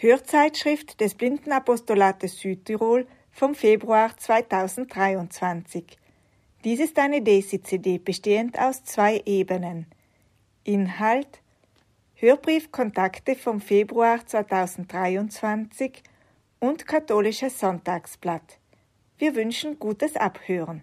Hörzeitschrift des Blindenapostolates Südtirol vom Februar 2023. Dies ist eine DESI-CD bestehend aus zwei Ebenen. Inhalt Hörbriefkontakte vom Februar 2023 und Katholisches Sonntagsblatt. Wir wünschen gutes Abhören.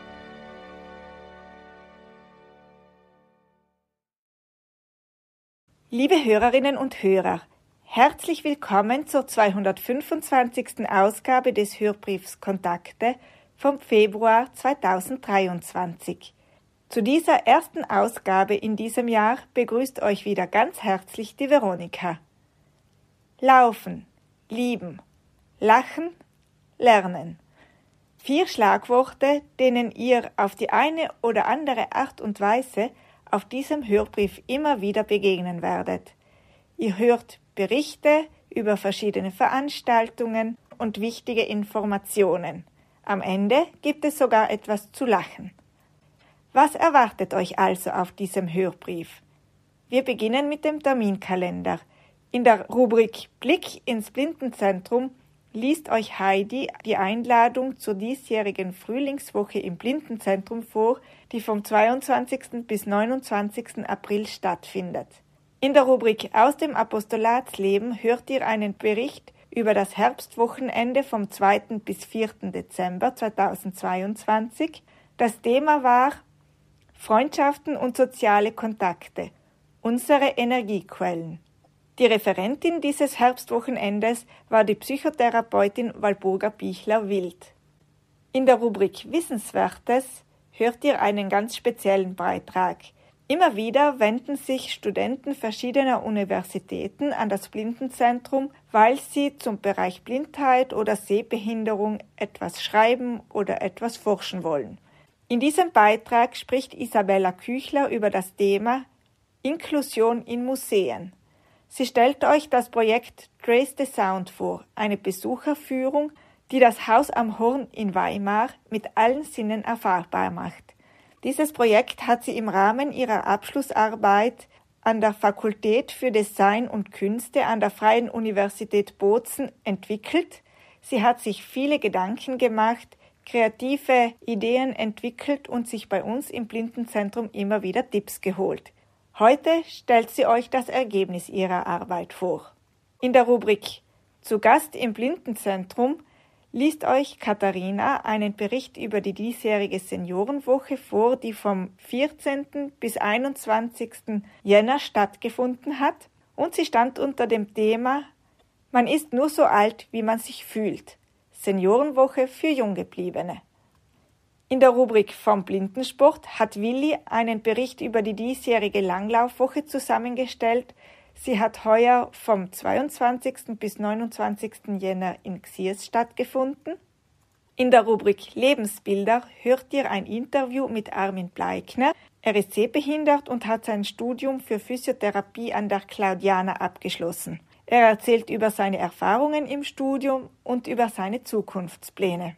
Liebe Hörerinnen und Hörer, herzlich willkommen zur 225. Ausgabe des Hörbriefs Kontakte vom Februar 2023. Zu dieser ersten Ausgabe in diesem Jahr begrüßt euch wieder ganz herzlich die Veronika. Laufen, lieben, lachen, lernen. Vier Schlagworte, denen ihr auf die eine oder andere Art und Weise auf diesem Hörbrief immer wieder begegnen werdet. Ihr hört Berichte über verschiedene Veranstaltungen und wichtige Informationen. Am Ende gibt es sogar etwas zu lachen. Was erwartet euch also auf diesem Hörbrief? Wir beginnen mit dem Terminkalender. In der Rubrik Blick ins Blindenzentrum liest euch Heidi die Einladung zur diesjährigen Frühlingswoche im Blindenzentrum vor, die vom 22. bis 29. April stattfindet. In der Rubrik Aus dem Apostolatsleben hört ihr einen Bericht über das Herbstwochenende vom 2. bis 4. Dezember 2022. Das Thema war Freundschaften und soziale Kontakte, unsere Energiequellen. Die Referentin dieses Herbstwochenendes war die Psychotherapeutin Walburga Bichler-Wild. In der Rubrik Wissenswertes hört ihr einen ganz speziellen Beitrag. Immer wieder wenden sich Studenten verschiedener Universitäten an das Blindenzentrum, weil sie zum Bereich Blindheit oder Sehbehinderung etwas schreiben oder etwas forschen wollen. In diesem Beitrag spricht Isabella Küchler über das Thema Inklusion in Museen. Sie stellt euch das Projekt Trace the Sound vor, eine Besucherführung, die das Haus am Horn in Weimar mit allen Sinnen erfahrbar macht. Dieses Projekt hat sie im Rahmen ihrer Abschlussarbeit an der Fakultät für Design und Künste an der Freien Universität Bozen entwickelt. Sie hat sich viele Gedanken gemacht, kreative Ideen entwickelt und sich bei uns im Blindenzentrum immer wieder Tipps geholt. Heute stellt sie euch das Ergebnis ihrer Arbeit vor. In der Rubrik Zu Gast im Blindenzentrum liest euch Katharina einen Bericht über die diesjährige Seniorenwoche vor, die vom 14. bis 21. Jänner stattgefunden hat, und sie stand unter dem Thema Man ist nur so alt, wie man sich fühlt. Seniorenwoche für Junggebliebene. In der Rubrik vom Blindensport hat Willi einen Bericht über die diesjährige Langlaufwoche zusammengestellt. Sie hat heuer vom 22. bis 29. Jänner in Xies stattgefunden. In der Rubrik Lebensbilder hört ihr ein Interview mit Armin Bleikner. Er ist sehbehindert und hat sein Studium für Physiotherapie an der Claudiana abgeschlossen. Er erzählt über seine Erfahrungen im Studium und über seine Zukunftspläne.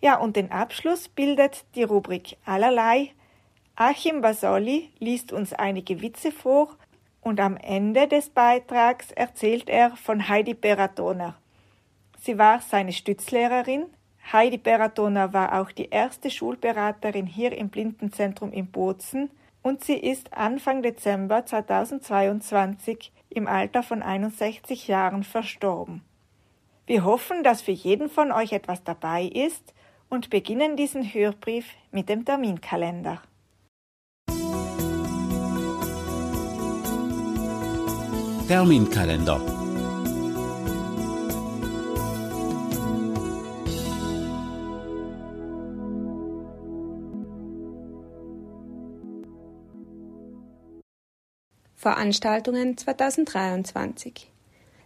Ja, und den Abschluss bildet die Rubrik Allerlei. Achim Basoli liest uns einige Witze vor und am Ende des Beitrags erzählt er von Heidi Beratoner. Sie war seine Stützlehrerin. Heidi Beratoner war auch die erste Schulberaterin hier im Blindenzentrum in Bozen und sie ist Anfang Dezember 2022 im Alter von 61 Jahren verstorben. Wir hoffen, dass für jeden von euch etwas dabei ist und beginnen diesen Hörbrief mit dem Terminkalender. Terminkalender Veranstaltungen 2023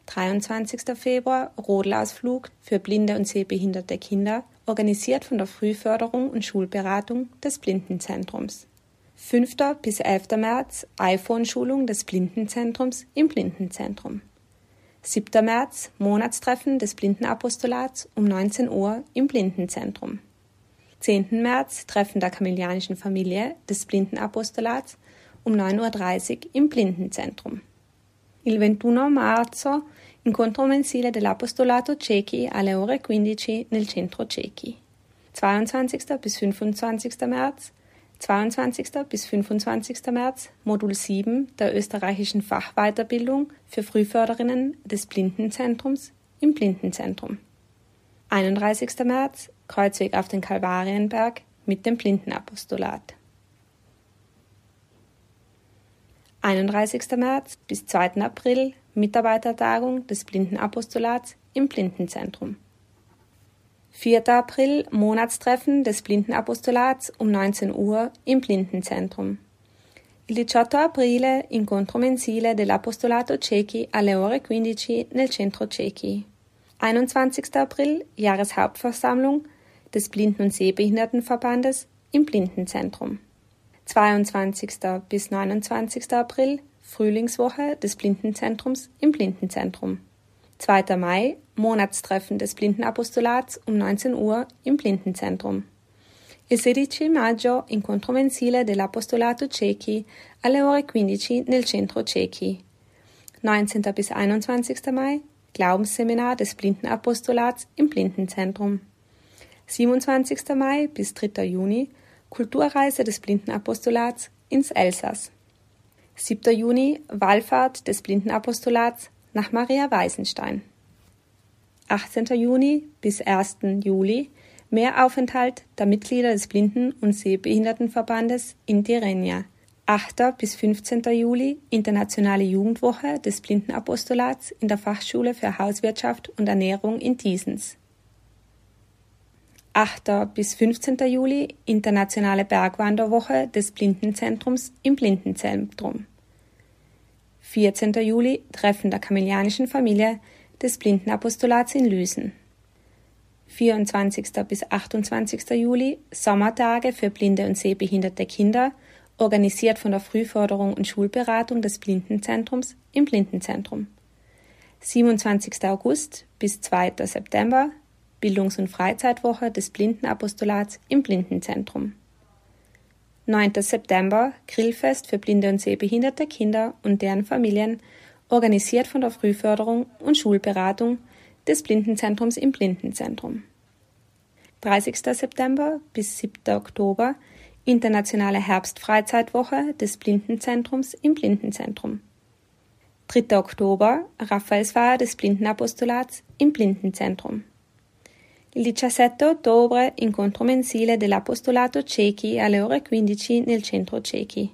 23. Februar Rodelausflug für blinde und sehbehinderte Kinder organisiert von der Frühförderung und Schulberatung des Blindenzentrums. 5. bis 11. März iPhone-Schulung des Blindenzentrums im Blindenzentrum. 7. März Monatstreffen des Blindenapostolats um 19 Uhr im Blindenzentrum. 10. März Treffen der Kamillianischen Familie des Blindenapostolats um 9.30 Uhr im Blindenzentrum. Il 21 marzo incontro mensile dell'Apostolato Ciechi alle ore 15 nel centro Ciechi. 22. bis 25. März 22. bis 25. März Modul 7 der österreichischen Fachweiterbildung für Frühförderinnen des Blindenzentrums im Blindenzentrum. 31. März Kreuzweg auf den Kalvarienberg mit dem Blindenapostolat. 31. März bis 2. April Mitarbeitertagung des Blindenapostolats im Blindenzentrum. 4. April Monatstreffen des Blindenapostolats um 19 Uhr im Blindenzentrum. Il 18 aprile incontro mensile dell'Apostolato Ciechi alle ore 15 nel centro Ciechi. 21. April Jahreshauptversammlung des Blinden- und Sehbehindertenverbandes im Blindenzentrum. 22. bis 29. April Frühlingswoche des Blindenzentrums im Blindenzentrum. 2. Mai Monatstreffen des Blindenapostolats um 19 Uhr im Blindenzentrum. Il 16 maggio incontro mensile dell'Apostolato Ciechi alle ore 15 nel centro Ciechi. 19. bis 21. Mai Glaubensseminar des Blindenapostolats im Blindenzentrum. 27. Mai bis 3. Juni Kulturreise des Blindenapostolats ins Elsass. 7. Juni Wallfahrt des Blindenapostolats nach Maria Weisenstein. 18. Juni bis 1. Juli Mehraufenthalt der Mitglieder des Blinden- und Sehbehindertenverbandes in Tirrenia. 8. bis 15. Juli Internationale Jugendwoche des Blindenapostolats in der Fachschule für Hauswirtschaft und Ernährung in Diesens. 8. bis 15. Juli Internationale Bergwanderwoche des Blindenzentrums im Blindenzentrum. 14. Juli Treffen der Kamillianischen Familie des Blindenapostolats in Lüsen. 24. bis 28. Juli Sommertage für blinde und sehbehinderte Kinder, organisiert von der Frühförderung und Schulberatung des Blindenzentrums im Blindenzentrum. 27. August bis 2. September Bildungs- und Freizeitwoche des Blindenapostolats im Blindenzentrum. 9. September Grillfest für blinde und sehbehinderte Kinder und deren Familien, organisiert von der Frühförderung und Schulberatung des Blindenzentrums im Blindenzentrum. 30. September bis 7. Oktober Internationale Herbstfreizeitwoche des Blindenzentrums im Blindenzentrum. 3. Oktober Raphaelsfeier des Blindenapostolats im Blindenzentrum. Il 17 ottobre incontro mensile dell'Apostolato Ciechi alle ore 15 nel centro Ciechi.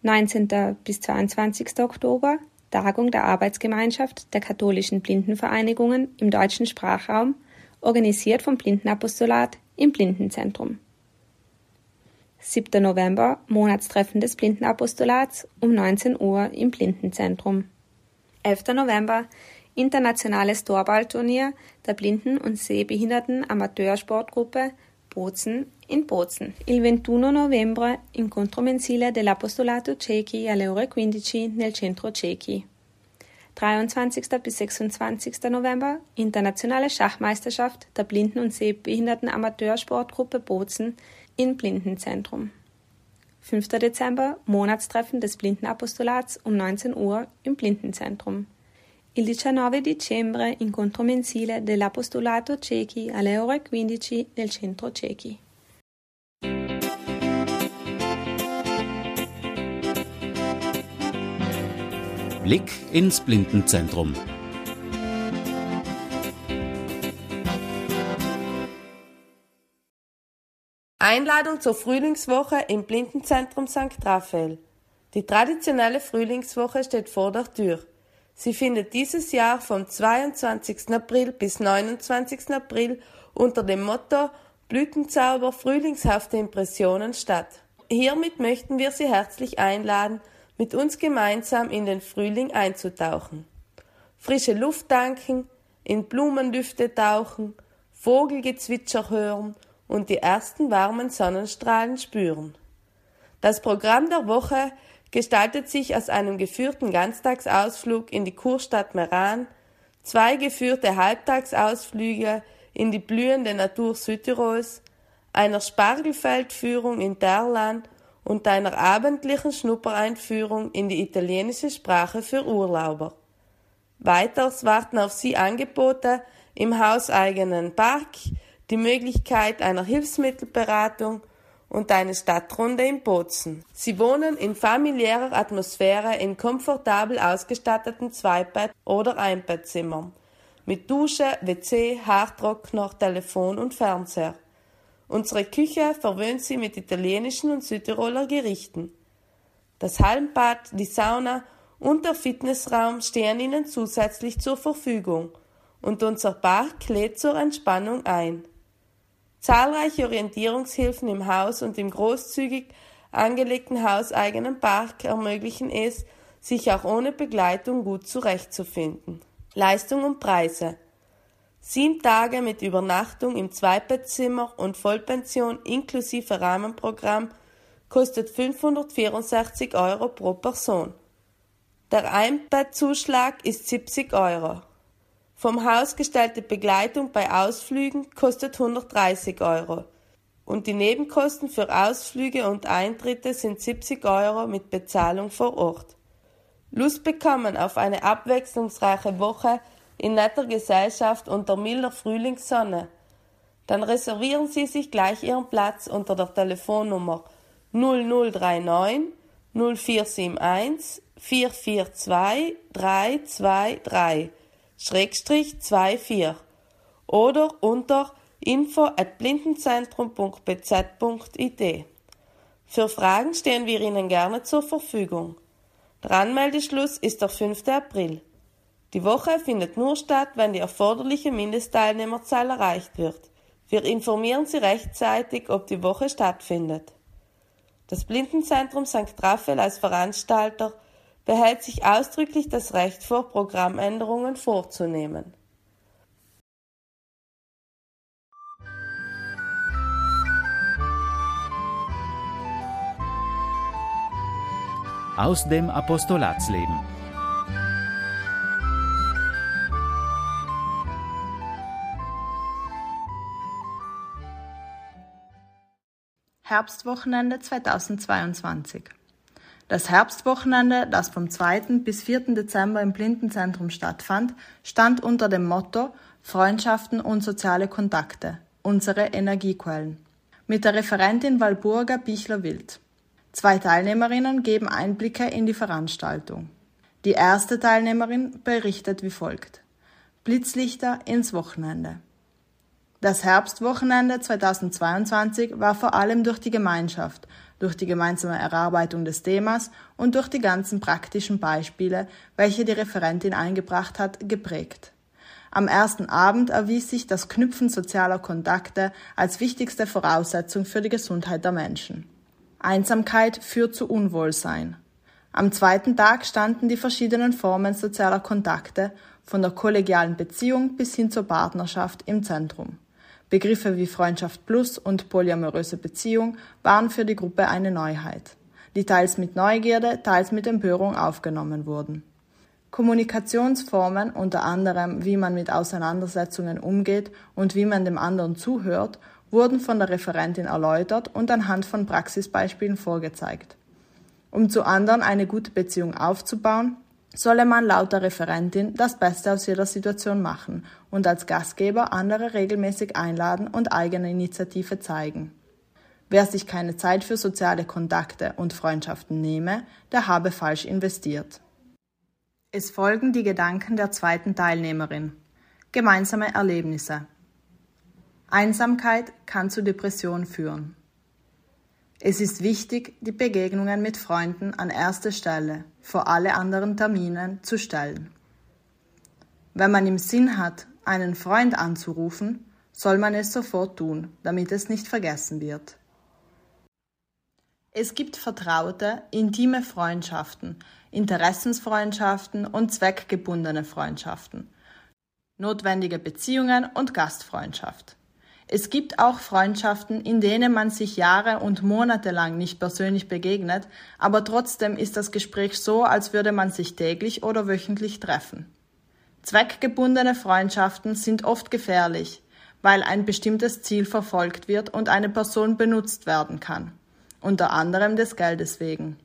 19. bis 22. Oktober Tagung der Arbeitsgemeinschaft der katholischen Blindenvereinigungen im deutschen Sprachraum, organisiert vom Blindenapostolat im Blindenzentrum. 7. November Monatstreffen des Blindenapostolats um 19 Uhr im Blindenzentrum. 11. November Internationales Torballturnier der Blinden- und Sehbehinderten Amateursportgruppe Bozen in Bozen. Il 21 novembre incontro mensile dell'Apostolato Ciechi alle ore 15 nel centro Ciechi. 23. bis 26. November Internationale Schachmeisterschaft der Blinden- und Sehbehinderten Amateursportgruppe Bozen im Blindenzentrum. 5. Dezember Monatstreffen des Blindenapostolats um 19 Uhr im Blindenzentrum. Il 19 dicembre incontro mensile dell'Apostolato Ciechi alle ore 15 nel centro Ciechi. Blick ins Blindenzentrum. Einladung zur Frühlingswoche im Blindenzentrum St. Raphael. Die traditionelle Frühlingswoche steht vor der Tür. Sie findet dieses Jahr vom 22. April bis 29. April unter dem Motto Blütenzauber frühlingshafte Impressionen statt. Hiermit möchten wir Sie herzlich einladen, mit uns gemeinsam in den Frühling einzutauchen. Frische Luft tanken, in Blumendüfte tauchen, Vogelgezwitscher hören und die ersten warmen Sonnenstrahlen spüren. Das Programm der Woche gestaltet sich aus einem geführten Ganztagsausflug in die Kurstadt Meran, zwei geführte Halbtagsausflüge in die blühende Natur Südtirols, einer Spargelfeldführung in Derlan und einer abendlichen Schnuppereinführung in die italienische Sprache für Urlauber. Weiters warten auf Sie Angebote im hauseigenen Park, die Möglichkeit einer Hilfsmittelberatung und eine Stadtrunde in Bozen. Sie wohnen in familiärer Atmosphäre in komfortabel ausgestatteten Zweibett- oder Einbettzimmern mit Dusche, WC, Haartrockner, Telefon und Fernseher. Unsere Küche verwöhnt sie mit italienischen und Südtiroler Gerichten. Das Hallenbad, die Sauna und der Fitnessraum stehen ihnen zusätzlich zur Verfügung und unser Park lädt zur Entspannung ein. Zahlreiche Orientierungshilfen im Haus und im großzügig angelegten hauseigenen Park ermöglichen es, sich auch ohne Begleitung gut zurechtzufinden. Leistung und Preise. Sieben Tage mit Übernachtung im Zweibettzimmer und Vollpension inklusive Rahmenprogramm kostet 564 Euro pro Person. Der Einbettzuschlag ist 70 Euro. Vom Haus gestellte Begleitung bei Ausflügen kostet 130 Euro und die Nebenkosten für Ausflüge und Eintritte sind 70 Euro mit Bezahlung vor Ort. Lust bekommen auf eine abwechslungsreiche Woche in netter Gesellschaft unter milder Frühlingssonne? Dann reservieren Sie sich gleich Ihren Platz unter der Telefonnummer 0039 0471 442 323 Schrägstrich 24 oder unter info at blindenzentrum.bz.it. Für Fragen stehen wir Ihnen gerne zur Verfügung. Der Anmeldeschluss ist der 5. April. Die Woche findet nur statt, wenn die erforderliche Mindestteilnehmerzahl erreicht wird. Wir informieren Sie rechtzeitig, ob die Woche stattfindet. Das Blindenzentrum St. Raphael als Veranstalter behält sich ausdrücklich das Recht vor, Programmänderungen vorzunehmen. Aus dem Apostolatsleben. Herbstwochenende 2022 Das Herbstwochenende, das vom 2. bis 4. Dezember im Blindenzentrum stattfand, stand unter dem Motto Freundschaften und soziale Kontakte, unsere Energiequellen, mit der Referentin Walburga Bichler-Wild. Zwei Teilnehmerinnen geben Einblicke in die Veranstaltung. Die erste Teilnehmerin berichtet wie folgt. Blitzlichter ins Wochenende. Das Herbstwochenende 2022 war vor allem durch die Gemeinschaft, durch die gemeinsame Erarbeitung des Themas und durch die ganzen praktischen Beispiele, welche die Referentin eingebracht hat, geprägt. Am ersten Abend erwies sich das Knüpfen sozialer Kontakte als wichtigste Voraussetzung für die Gesundheit der Menschen. Einsamkeit führt zu Unwohlsein. Am zweiten Tag standen die verschiedenen Formen sozialer Kontakte, von der kollegialen Beziehung bis hin zur Partnerschaft, im Zentrum. Begriffe wie Freundschaft plus und polyamoröse Beziehung waren für die Gruppe eine Neuheit, die teils mit Neugierde, teils mit Empörung aufgenommen wurden. Kommunikationsformen, unter anderem wie man mit Auseinandersetzungen umgeht und wie man dem anderen zuhört, wurden von der Referentin erläutert und anhand von Praxisbeispielen vorgezeigt. Um zu anderen eine gute Beziehung aufzubauen, solle man laut der Referentin das Beste aus jeder Situation machen und als Gastgeber andere regelmäßig einladen und eigene Initiative zeigen. Wer sich keine Zeit für soziale Kontakte und Freundschaften nehme, der habe falsch investiert. Es folgen die Gedanken der zweiten Teilnehmerin. Gemeinsame Erlebnisse. Einsamkeit kann zu Depression führen. Es ist wichtig, die Begegnungen mit Freunden an erste Stelle vor alle anderen Terminen zu stellen. Wenn man im Sinn hat, einen Freund anzurufen, soll man es sofort tun, damit es nicht vergessen wird. Es gibt vertraute, intime Freundschaften, Interessensfreundschaften und zweckgebundene Freundschaften, notwendige Beziehungen und Gastfreundschaft. Es gibt auch Freundschaften, in denen man sich Jahre und Monate lang nicht persönlich begegnet, aber trotzdem ist das Gespräch so, als würde man sich täglich oder wöchentlich treffen. Zweckgebundene Freundschaften sind oft gefährlich, weil ein bestimmtes Ziel verfolgt wird und eine Person benutzt werden kann, unter anderem des Geldes wegen.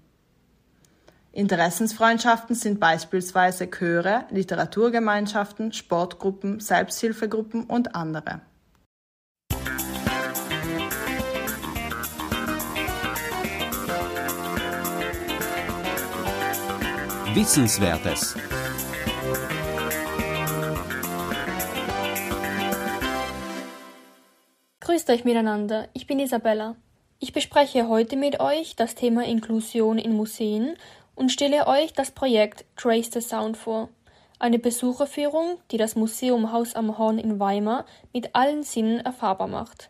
Interessensfreundschaften sind beispielsweise Chöre, Literaturgemeinschaften, Sportgruppen, Selbsthilfegruppen und andere. Wissenswertes. Grüßt euch miteinander, ich bin Isabella. Ich bespreche heute mit euch das Thema Inklusion in Museen und stelle euch das Projekt Trace the Sound vor. Eine Besucherführung, die das Museum Haus am Horn in Weimar mit allen Sinnen erfahrbar macht.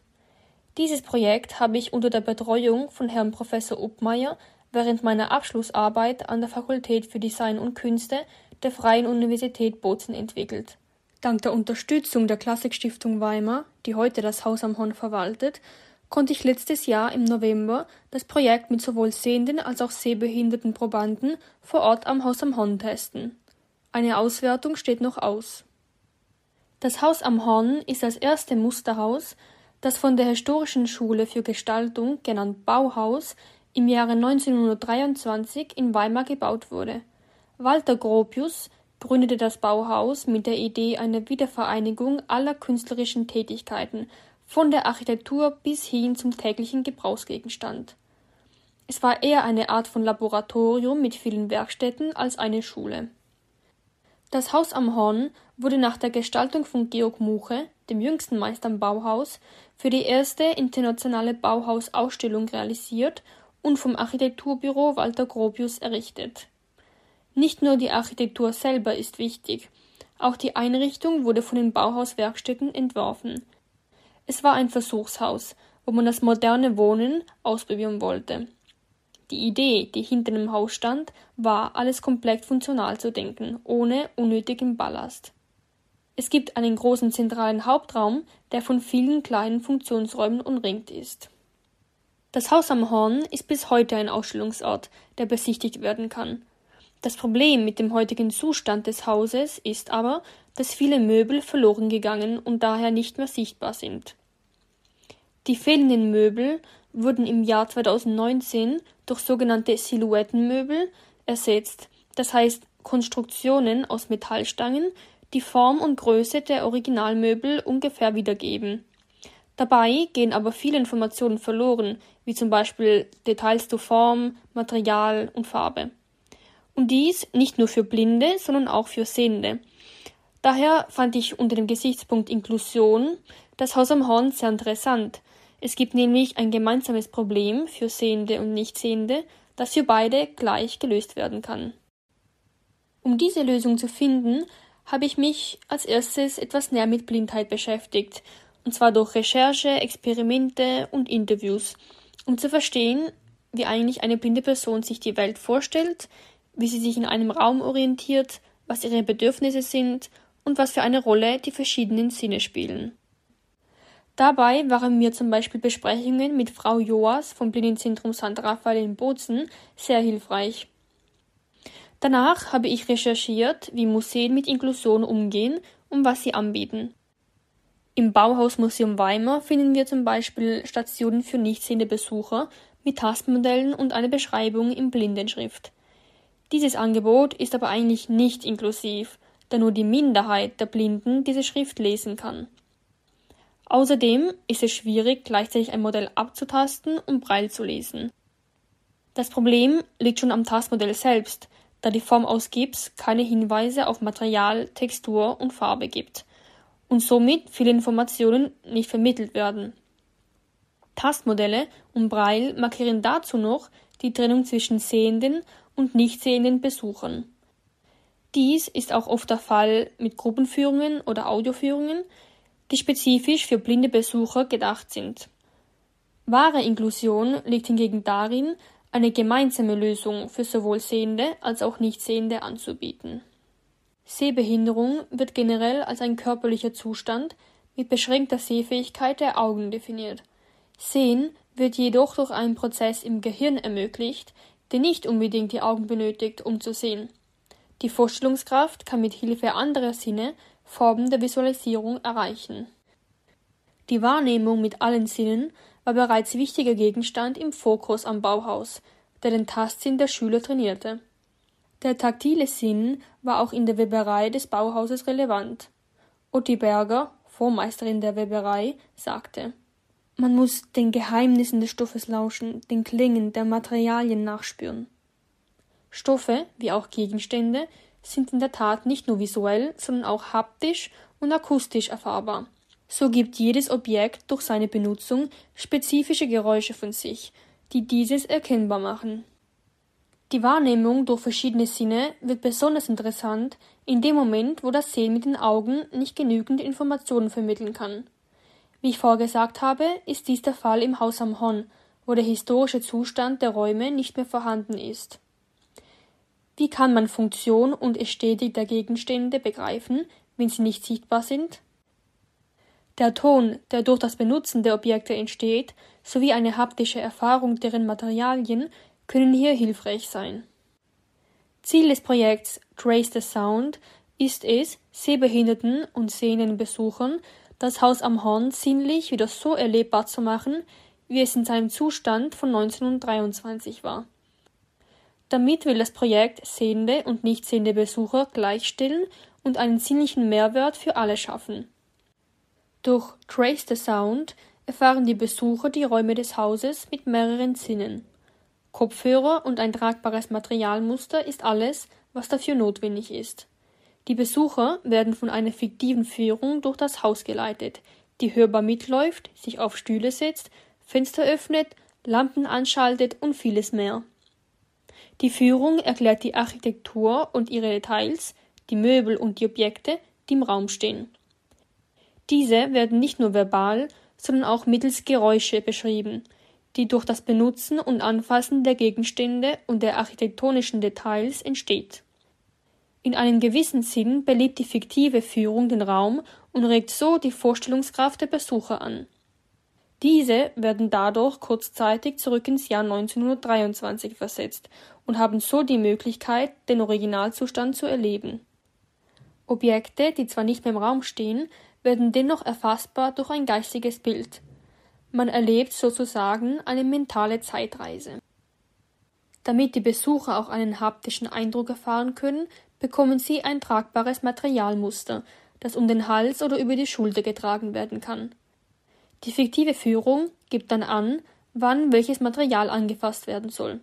Dieses Projekt habe ich unter der Betreuung von Herrn Professor Uppmeier während meiner Abschlussarbeit an der Fakultät für Design und Künste der Freien Universität Bozen entwickelt. Dank der Unterstützung der Klassikstiftung Weimar, die heute das Haus am Horn verwaltet, konnte ich letztes Jahr im November das Projekt mit sowohl sehenden als auch sehbehinderten Probanden vor Ort am Haus am Horn testen. Eine Auswertung steht noch aus. Das Haus am Horn ist das erste Musterhaus, das von der Historischen Schule für Gestaltung, genannt Bauhaus, im Jahre 1923 in Weimar gebaut wurde. Walter Gropius gründete das Bauhaus mit der Idee einer Wiedervereinigung aller künstlerischen Tätigkeiten, von der Architektur bis hin zum täglichen Gebrauchsgegenstand. Es war eher eine Art von Laboratorium mit vielen Werkstätten als eine Schule. Das Haus am Horn wurde nach der Gestaltung von Georg Muche, dem jüngsten Meister am Bauhaus, für die erste internationale Bauhausausstellung realisiert und vom Architekturbüro Walter Gropius errichtet. Nicht nur die Architektur selber ist wichtig, auch die Einrichtung wurde von den Bauhauswerkstätten entworfen. Es war ein Versuchshaus, wo man das moderne Wohnen ausprobieren wollte. Die Idee, die hinter dem Haus stand, war, alles komplett funktional zu denken, ohne unnötigen Ballast. Es gibt einen großen zentralen Hauptraum, der von vielen kleinen Funktionsräumen umringt ist. Das Haus am Horn ist bis heute ein Ausstellungsort, der besichtigt werden kann. Das Problem mit dem heutigen Zustand des Hauses ist aber, dass viele Möbel verloren gegangen und daher nicht mehr sichtbar sind. Die fehlenden Möbel wurden im Jahr 2019 durch sogenannte Silhouettenmöbel ersetzt, das heißt Konstruktionen aus Metallstangen, die Form und Größe der Originalmöbel ungefähr wiedergeben. Dabei gehen aber viele Informationen verloren, wie zum Beispiel Details zu Form, Material und Farbe. Und dies nicht nur für Blinde, sondern auch für Sehende. Daher fand ich unter dem Gesichtspunkt Inklusion das Haus am Horn sehr interessant. Es gibt nämlich ein gemeinsames Problem für Sehende und Nichtsehende, das für beide gleich gelöst werden kann. Um diese Lösung zu finden, habe ich mich als erstes etwas näher mit Blindheit beschäftigt und zwar durch Recherche, Experimente und Interviews, um zu verstehen, wie eigentlich eine blinde Person sich die Welt vorstellt, wie sie sich in einem Raum orientiert, was ihre Bedürfnisse sind und was für eine Rolle die verschiedenen Sinne spielen. Dabei waren mir zum Beispiel Besprechungen mit Frau Joas vom Blindenzentrum St. Raphael in Bozen sehr hilfreich. Danach habe ich recherchiert, wie Museen mit Inklusion umgehen und was sie anbieten. Im Bauhausmuseum Weimar finden wir zum Beispiel Stationen für nicht sehende Besucher mit Tastmodellen und eine Beschreibung in Blindenschrift. Dieses Angebot ist aber eigentlich nicht inklusiv, da nur die Minderheit der Blinden diese Schrift lesen kann. Außerdem ist es schwierig, gleichzeitig ein Modell abzutasten und Braille zu lesen. Das Problem liegt schon am Tastmodell selbst, da die Form aus Gips keine Hinweise auf Material, Textur und Farbe gibt und somit viele Informationen nicht vermittelt werden. Tastmodelle und Braille markieren dazu noch die Trennung zwischen sehenden und nicht sehenden Besuchern. Dies ist auch oft der Fall mit Gruppenführungen oder Audioführungen, die spezifisch für blinde Besucher gedacht sind. Wahre Inklusion liegt hingegen darin, eine gemeinsame Lösung für sowohl Sehende als auch Nichtsehende anzubieten. Sehbehinderung wird generell als ein körperlicher Zustand mit beschränkter Sehfähigkeit der Augen definiert. Sehen wird jedoch durch einen Prozess im Gehirn ermöglicht, der nicht unbedingt die Augen benötigt, um zu sehen. Die Vorstellungskraft kann mit Hilfe anderer Sinne Formen der Visualisierung erreichen. Die Wahrnehmung mit allen Sinnen war bereits wichtiger Gegenstand im Fokus am Bauhaus, der den Tastsinn der Schüler trainierte. Der taktile Sinn war auch in der Weberei des Bauhauses relevant. Otti Berger, Vormeisterin der Weberei, sagte Man muss den Geheimnissen des Stoffes lauschen, den Klingen der Materialien nachspüren. Stoffe, wie auch Gegenstände, sind in der Tat nicht nur visuell, sondern auch haptisch und akustisch erfahrbar. So gibt jedes Objekt durch seine Benutzung spezifische Geräusche von sich, die dieses erkennbar machen. Die Wahrnehmung durch verschiedene Sinne wird besonders interessant in dem Moment, wo das Sehen mit den Augen nicht genügend Informationen vermitteln kann. Wie ich vorgesagt habe, ist dies der Fall im Haus am Hon, wo der historische Zustand der Räume nicht mehr vorhanden ist. Wie kann man Funktion und Ästhetik der Gegenstände begreifen, wenn sie nicht sichtbar sind? Der Ton, der durch das Benutzen der Objekte entsteht, sowie eine haptische Erfahrung deren Materialien können hier hilfreich sein. Ziel des Projekts Trace the Sound ist es, sehbehinderten und sehenden Besuchern das Haus am Horn sinnlich wieder so erlebbar zu machen, wie es in seinem Zustand von 1923 war. Damit will das Projekt sehende und nicht sehende Besucher gleichstellen und einen sinnlichen Mehrwert für alle schaffen. Durch Trace the Sound erfahren die Besucher die Räume des Hauses mit mehreren Sinnen. Kopfhörer und ein tragbares Materialmuster ist alles, was dafür notwendig ist. Die Besucher werden von einer fiktiven Führung durch das Haus geleitet, die hörbar mitläuft, sich auf Stühle setzt, Fenster öffnet, Lampen anschaltet und vieles mehr. Die Führung erklärt die Architektur und ihre Details, die Möbel und die Objekte, die im Raum stehen. Diese werden nicht nur verbal, sondern auch mittels Geräusche beschrieben, die durch das Benutzen und Anfassen der Gegenstände und der architektonischen Details entsteht. In einem gewissen Sinn belebt die fiktive Führung den Raum und regt so die Vorstellungskraft der Besucher an. Diese werden dadurch kurzzeitig zurück ins Jahr 1923 versetzt und haben so die Möglichkeit, den Originalzustand zu erleben. Objekte, die zwar nicht mehr im Raum stehen, werden dennoch erfassbar durch ein geistiges Bild. Man erlebt sozusagen eine mentale Zeitreise. Damit die Besucher auch einen haptischen Eindruck erfahren können, bekommen sie ein tragbares Materialmuster, das um den Hals oder über die Schulter getragen werden kann. Die fiktive Führung gibt dann an, wann welches Material angefasst werden soll.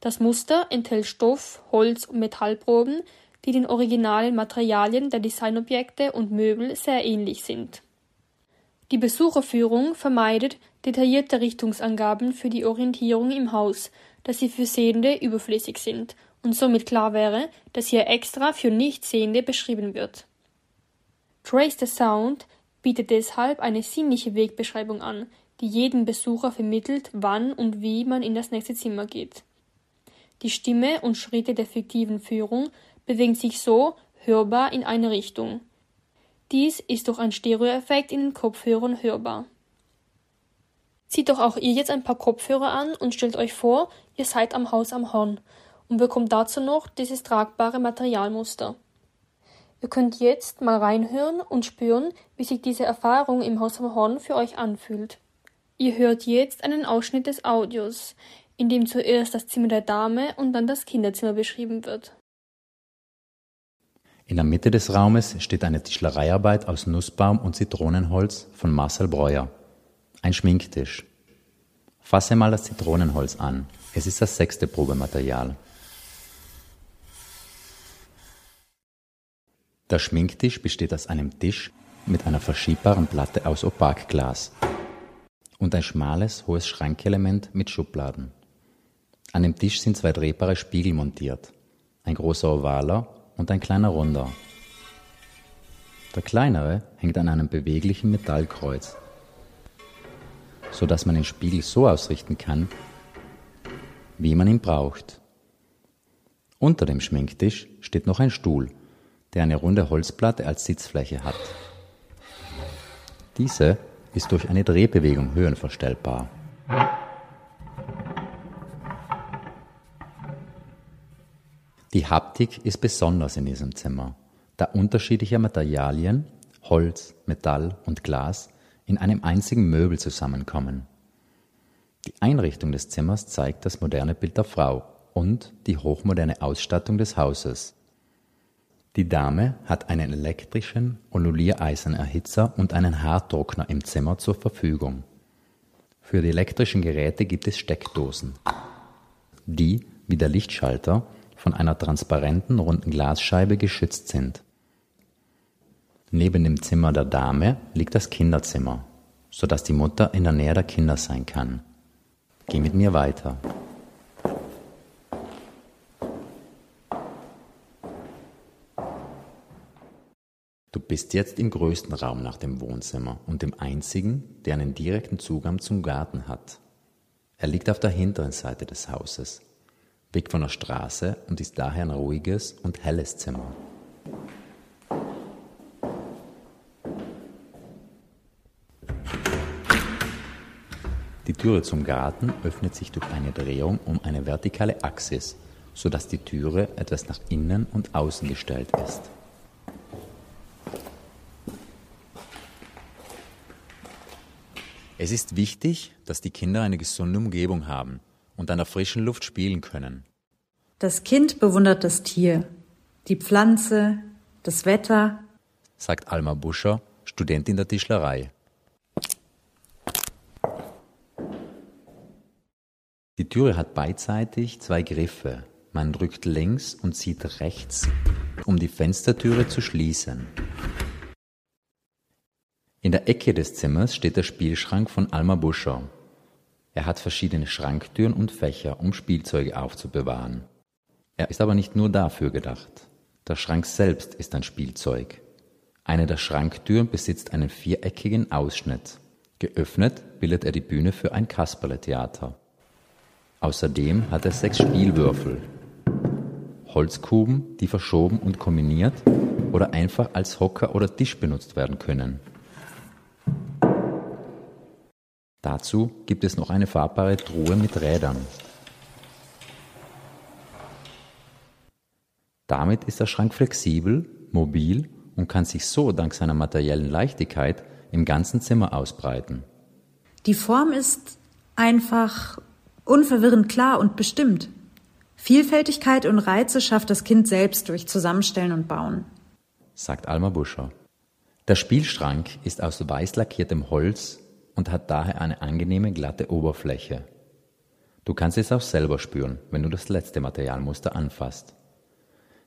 Das Muster enthält Stoff, Holz und Metallproben, die den originalen Materialien der Designobjekte und Möbel sehr ähnlich sind. Die Besucherführung vermeidet detaillierte Richtungsangaben für die Orientierung im Haus, da sie für Sehende überflüssig sind und somit klar wäre, dass hier extra für Nichtsehende beschrieben wird. Trace the Sound bietet deshalb eine sinnliche Wegbeschreibung an, die jedem Besucher vermittelt, wann und wie man in das nächste Zimmer geht. Die Stimme und Schritte der fiktiven Führung bewegen sich so hörbar in eine Richtung. Dies ist durch einen Stereoeffekt in den Kopfhörern hörbar. Zieht doch auch ihr jetzt ein paar Kopfhörer an und stellt euch vor, ihr seid am Haus am Horn und bekommt dazu noch dieses tragbare Materialmuster. Ihr könnt jetzt mal reinhören und spüren, wie sich diese Erfahrung im Haus am Horn für euch anfühlt. Ihr hört jetzt einen Ausschnitt des Audios, in dem zuerst das Zimmer der Dame und dann das Kinderzimmer beschrieben wird. In der Mitte des Raumes steht eine Tischlereiarbeit aus Nussbaum und Zitronenholz von Marcel Breuer. Ein Schminktisch. Fasse mal das Zitronenholz an. Es ist das sechste Probematerial. Der Schminktisch besteht aus einem Tisch mit einer verschiebbaren Platte aus Opakglas und ein schmales, hohes Schrankelement mit Schubladen. An dem Tisch sind zwei drehbare Spiegel montiert, ein großer ovaler und ein kleiner runder. Der kleinere hängt an einem beweglichen Metallkreuz. so dass man den Spiegel so ausrichten kann, wie man ihn braucht. Unter dem Schminktisch steht noch ein Stuhl, der eine runde Holzplatte als Sitzfläche hat. Diese ist durch eine Drehbewegung höhenverstellbar. Die Haptik ist besonders in diesem Zimmer, da unterschiedliche Materialien, Holz, Metall und Glas, in einem einzigen Möbel zusammenkommen. Die Einrichtung des Zimmers zeigt das moderne Bild der Frau und die hochmoderne Ausstattung des Hauses. Die Dame hat einen elektrischen Onuliereisenerhitzer und einen Haartrockner im Zimmer zur Verfügung. Für die elektrischen Geräte gibt es Steckdosen, die, wie der Lichtschalter, von einer transparenten runden Glasscheibe geschützt sind. Neben dem Zimmer der Dame liegt das Kinderzimmer, so dass die Mutter in der Nähe der Kinder sein kann. Geh mit mir weiter. Du bist jetzt im größten Raum nach dem Wohnzimmer und dem einzigen, der einen direkten Zugang zum Garten hat. Er liegt auf der hinteren Seite des Hauses weg von der Straße und ist daher ein ruhiges und helles Zimmer. Die Türe zum Garten öffnet sich durch eine Drehung um eine vertikale Axis, sodass die Türe etwas nach innen und außen gestellt ist. Es ist wichtig, dass die Kinder eine gesunde Umgebung haben und an der frischen Luft spielen können. Das Kind bewundert das Tier, die Pflanze, das Wetter, sagt Alma Buscher, Studentin der Tischlerei. Die Türe hat beidseitig zwei Griffe. Man drückt links und zieht rechts, um die Fenstertüre zu schließen. In der Ecke des Zimmers steht der Spielschrank von Alma Buscher. Er hat verschiedene Schranktüren und Fächer, um Spielzeuge aufzubewahren. Er ist aber nicht nur dafür gedacht. Der Schrank selbst ist ein Spielzeug. Eine der Schranktüren besitzt einen viereckigen Ausschnitt. Geöffnet bildet er die Bühne für ein Kasperletheater. Außerdem hat er sechs Spielwürfel. Holzkuben, die verschoben und kombiniert oder einfach als Hocker oder Tisch benutzt werden können. Dazu gibt es noch eine fahrbare Truhe mit Rädern. Damit ist der Schrank flexibel, mobil und kann sich so dank seiner materiellen Leichtigkeit im ganzen Zimmer ausbreiten. Die Form ist einfach unverwirrend klar und bestimmt. Vielfältigkeit und Reize schafft das Kind selbst durch Zusammenstellen und Bauen, sagt Alma Buscher. Der Spielschrank ist aus weiß lackiertem Holz und hat daher eine angenehme glatte Oberfläche. Du kannst es auch selber spüren, wenn du das letzte Materialmuster anfasst.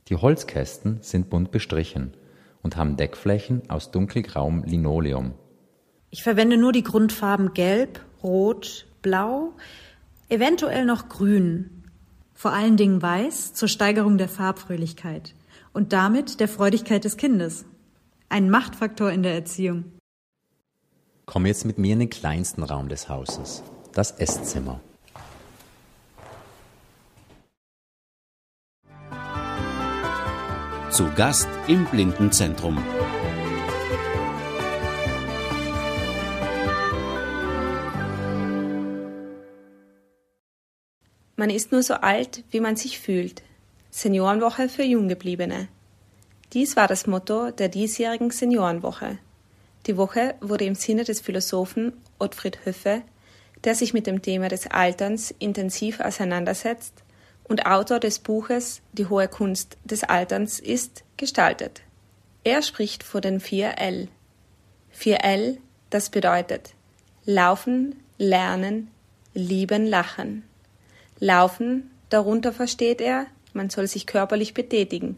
Die Holzkästen sind bunt bestrichen und haben Deckflächen aus dunkelgrauem Linoleum. Ich verwende nur die Grundfarben Gelb, Rot, Blau, eventuell noch Grün. Vor allen Dingen Weiß zur Steigerung der Farbfröhlichkeit und damit der Freudigkeit des Kindes. Ein Machtfaktor in der Erziehung. Komm jetzt mit mir in den kleinsten Raum des Hauses, das Esszimmer. Zu Gast im Blindenzentrum. Man ist nur so alt, wie man sich fühlt. Seniorenwoche für Junggebliebene. Dies war das Motto der diesjährigen Seniorenwoche. Die Woche wurde im Sinne des Philosophen Ottfried Höffe, der sich mit dem Thema des Alterns intensiv auseinandersetzt und Autor des Buches Die hohe Kunst des Alterns ist, gestaltet. Er spricht vor den vier L. Vier L, das bedeutet Laufen, Lernen, Lieben, Lachen. Laufen, darunter versteht er, man soll sich körperlich betätigen.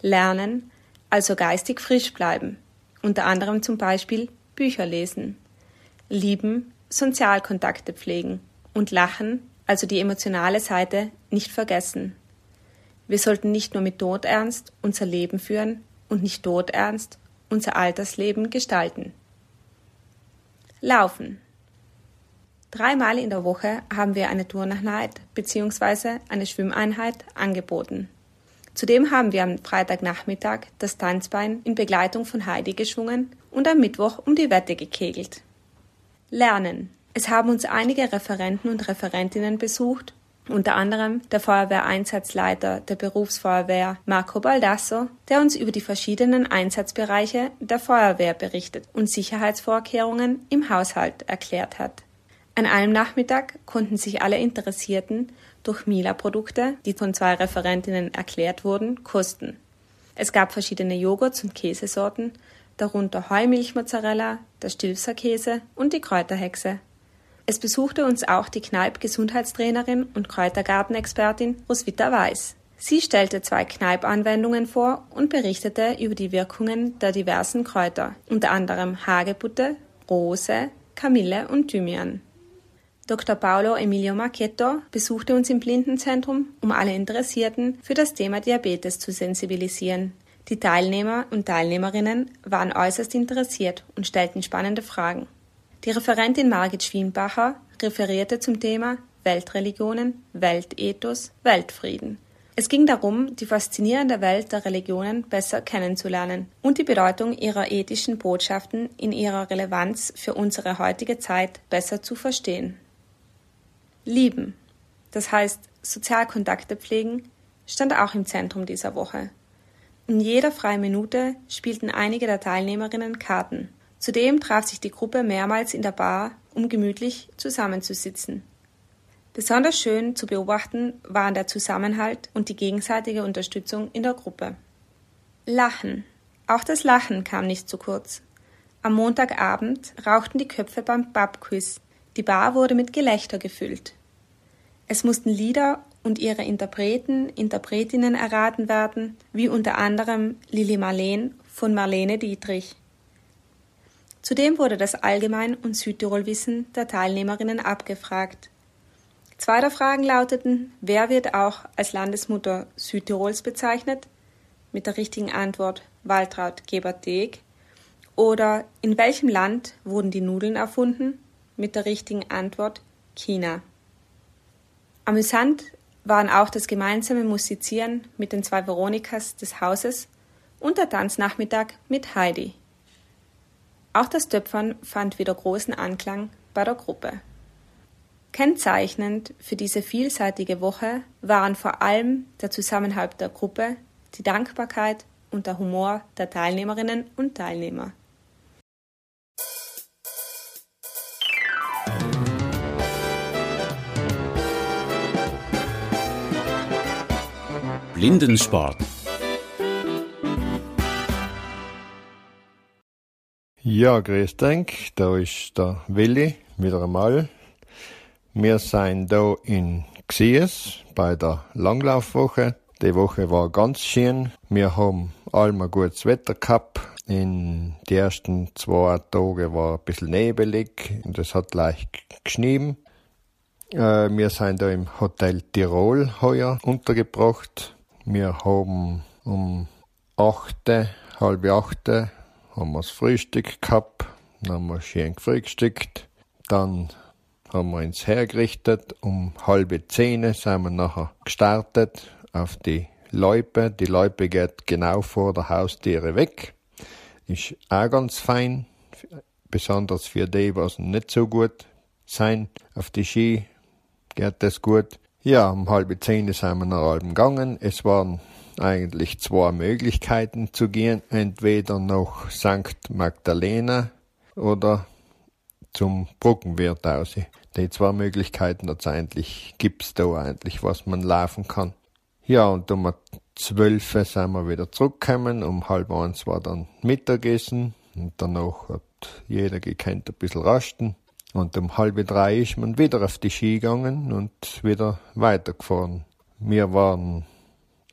Lernen, also geistig frisch bleiben unter anderem zum Beispiel Bücher lesen, lieben, Sozialkontakte pflegen und lachen, also die emotionale Seite, nicht vergessen. Wir sollten nicht nur mit Todernst unser Leben führen und nicht todernst unser Altersleben gestalten. Laufen. Dreimal in der Woche haben wir eine Turneinheit bzw. eine Schwimmeinheit angeboten. Zudem haben wir am Freitagnachmittag das Tanzbein in Begleitung von Heidi geschwungen und am Mittwoch um die Wette gekegelt. Lernen. Es haben uns einige Referenten und Referentinnen besucht, unter anderem der Feuerwehreinsatzleiter der Berufsfeuerwehr Marco Baldasso, der uns über die verschiedenen Einsatzbereiche der Feuerwehr berichtet und Sicherheitsvorkehrungen im Haushalt erklärt hat. An einem Nachmittag konnten sich alle Interessierten durch Mila-Produkte, die von zwei Referentinnen erklärt wurden, kosten. Es gab verschiedene Joghurts und Käsesorten, darunter Heumilchmozzarella, der Stilfser und die Kräuterhexe. Es besuchte uns auch die Kneipp-Gesundheitstrainerin und Kräutergartenexpertin Roswitha Weiß. Sie stellte zwei Kneipp-Anwendungen vor und berichtete über die Wirkungen der diversen Kräuter, unter anderem Hagebutte, Rose, Kamille und Thymian. Dr. Paolo Emilio Marchetto besuchte uns im Blindenzentrum, um alle Interessierten für das Thema Diabetes zu sensibilisieren. Die Teilnehmer und Teilnehmerinnen waren äußerst interessiert und stellten spannende Fragen. Die Referentin Margit Schwienbacher referierte zum Thema Weltreligionen, Weltethos, Weltfrieden. Es ging darum, die faszinierende Welt der Religionen besser kennenzulernen und die Bedeutung ihrer ethischen Botschaften in ihrer Relevanz für unsere heutige Zeit besser zu verstehen. Lieben, das heißt Sozialkontakte pflegen, stand auch im Zentrum dieser Woche. In jeder freien Minute spielten einige der Teilnehmerinnen Karten. Zudem traf sich die Gruppe mehrmals in der Bar, um gemütlich zusammenzusitzen. Besonders schön zu beobachten waren der Zusammenhalt und die gegenseitige Unterstützung in der Gruppe. Lachen. Auch das Lachen kam nicht zu kurz. Am Montagabend rauchten die Köpfe beim Babquiz, die Bar wurde mit Gelächter gefüllt. Es mussten Lieder und ihre Interpreten, Interpretinnen erraten werden, wie unter anderem Lili Marleen von Marlene Dietrich. Zudem wurde das Allgemein- und Südtirolwissen der Teilnehmerinnen abgefragt. Zwei der Fragen lauteten, wer wird auch als Landesmutter Südtirols bezeichnet? Mit der richtigen Antwort Waltraud Gebert-Deeg. Oder in welchem Land wurden die Nudeln erfunden? Mit der richtigen Antwort China. Amüsant waren auch das gemeinsame Musizieren mit den zwei Veronikas des Hauses und der Tanznachmittag mit Heidi. Auch das Töpfern fand wieder großen Anklang bei der Gruppe. Kennzeichnend für diese vielseitige Woche waren vor allem der Zusammenhalt der Gruppe, die Dankbarkeit und der Humor der Teilnehmerinnen und Teilnehmer. Blindensport. Ja, grüß dich, da ist der Willi wieder einmal. Wir sind da in Xies bei der Langlaufwoche. Die Woche war ganz schön. Wir haben allem gutes Wetter gehabt. In die ersten zwei Tage war ein bisschen nebelig und es hat leicht geschnieben. Äh, wir sind da im Hotel Tirol heuer untergebracht. Wir haben um achte, halb achte, haben wir das Frühstück gehabt, dann haben wir schön gefrühstückt, dann haben wir uns hergerichtet, um halbe zehn sind wir nachher gestartet auf die Loipe. Die Loipe geht genau vor der Haustiere weg. Ist auch ganz fein, besonders für die, was nicht so gut sein. Auf die Ski geht das gut. Ja, um halb zehn sind wir nach Alben gegangen. Es waren eigentlich zwei Möglichkeiten zu gehen. Entweder nach St. Magdalena oder zum Brückenwirthaus. Die zwei Möglichkeiten hat's eigentlich, gibt's da eigentlich, was man laufen kann. Ja, und um zwölf sind wir wieder zurückgekommen. Um halb eins war dann Mittagessen und danach hat jeder gekannt ein bisschen rasten. Und um halb drei ist man wieder auf die Ski gegangen und wieder weitergefahren. Wir waren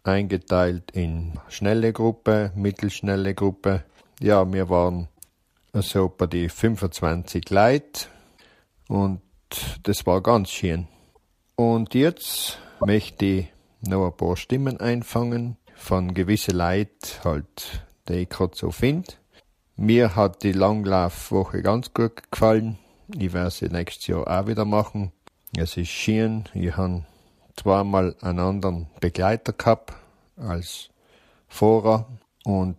eingeteilt in schnelle Gruppe, mittelschnelle Gruppe. Ja, wir waren so bei die 25 Leute und das war ganz schön. Und jetzt möchte ich noch ein paar Stimmen einfangen von gewissen Leuten, halt, die ich gerade so finde. Mir hat die Langlaufwoche ganz gut gefallen Ich werde sie nächstes Jahr auch wieder machen. Es ist schön. Ich habe zweimal einen anderen Begleiter gehabt als Fahrer. Und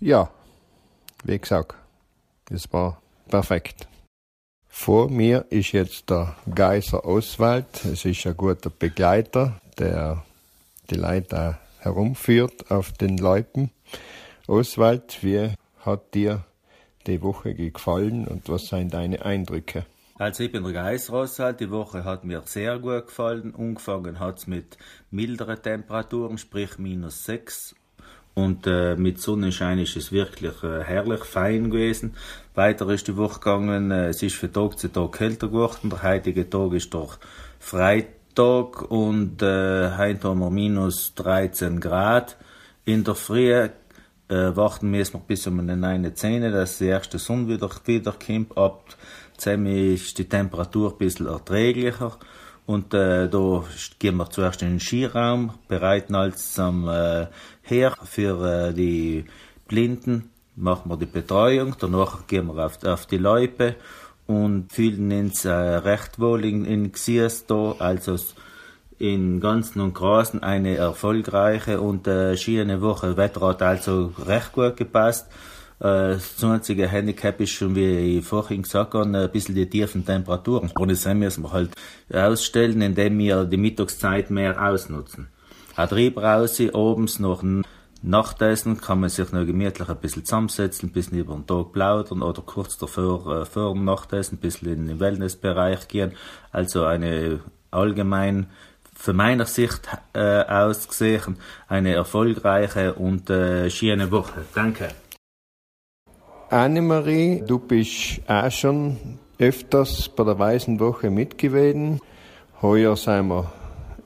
ja, wie gesagt, es war perfekt. Vor mir ist jetzt der Geiser Oswald. Es ist ein guter Begleiter, der die Leute herumführt auf den Läupen. Oswald, wie hat dir die Woche gefallen und was sind deine Eindrücke? Also ich bin Oswald. Die Woche hat mir sehr gut gefallen. Angefangen hat es mit milderen Temperaturen, sprich minus 6 und äh, mit Sonnenschein ist es wirklich äh, herrlich fein gewesen. Weiter ist die Woche gegangen, äh, es ist von Tag zu Tag kälter geworden. Der heutige Tag ist doch Freitag und äh, heute haben wir minus 13 Grad. In der Früh äh, warten wir noch bis um eine 9 Zähne, dass die erste Sonne wieder, wieder kommt. Ab 10 ist die Temperatur ein bisschen erträglicher. Und äh, da gehen wir zuerst in den Skiraum, bereiten alles am äh, her für äh, die Blinden, machen wir die Betreuung, danach gehen wir auf, auf die Loipe und fühlen uns äh, recht wohl in, in Xias da, also in Ganzen und Großen eine erfolgreiche und äh, schöne Woche. Wetter hat also recht gut gepasst. Äh, das einzige Handicap ist schon, wie ich vorhin gesagt habe, ein bisschen die tiefen Temperaturen. Und das müssen wir halt ausstellen, indem wir die Mittagszeit mehr ausnutzen. Hat Riebrause, abends noch ein Nachtessen, kann man sich noch gemütlich ein bisschen zusammensetzen, ein bisschen über den Tag plaudern oder kurz davor, äh, vor dem Nachtessen, ein bisschen in den Wellnessbereich gehen. Also eine allgemein, für meiner Sicht äh, aus gesehen, eine erfolgreiche und äh, schöne Woche. Danke. Annemarie, du bist auch schon öfters bei der Weißen Woche mitgewesen. Heuer sind wir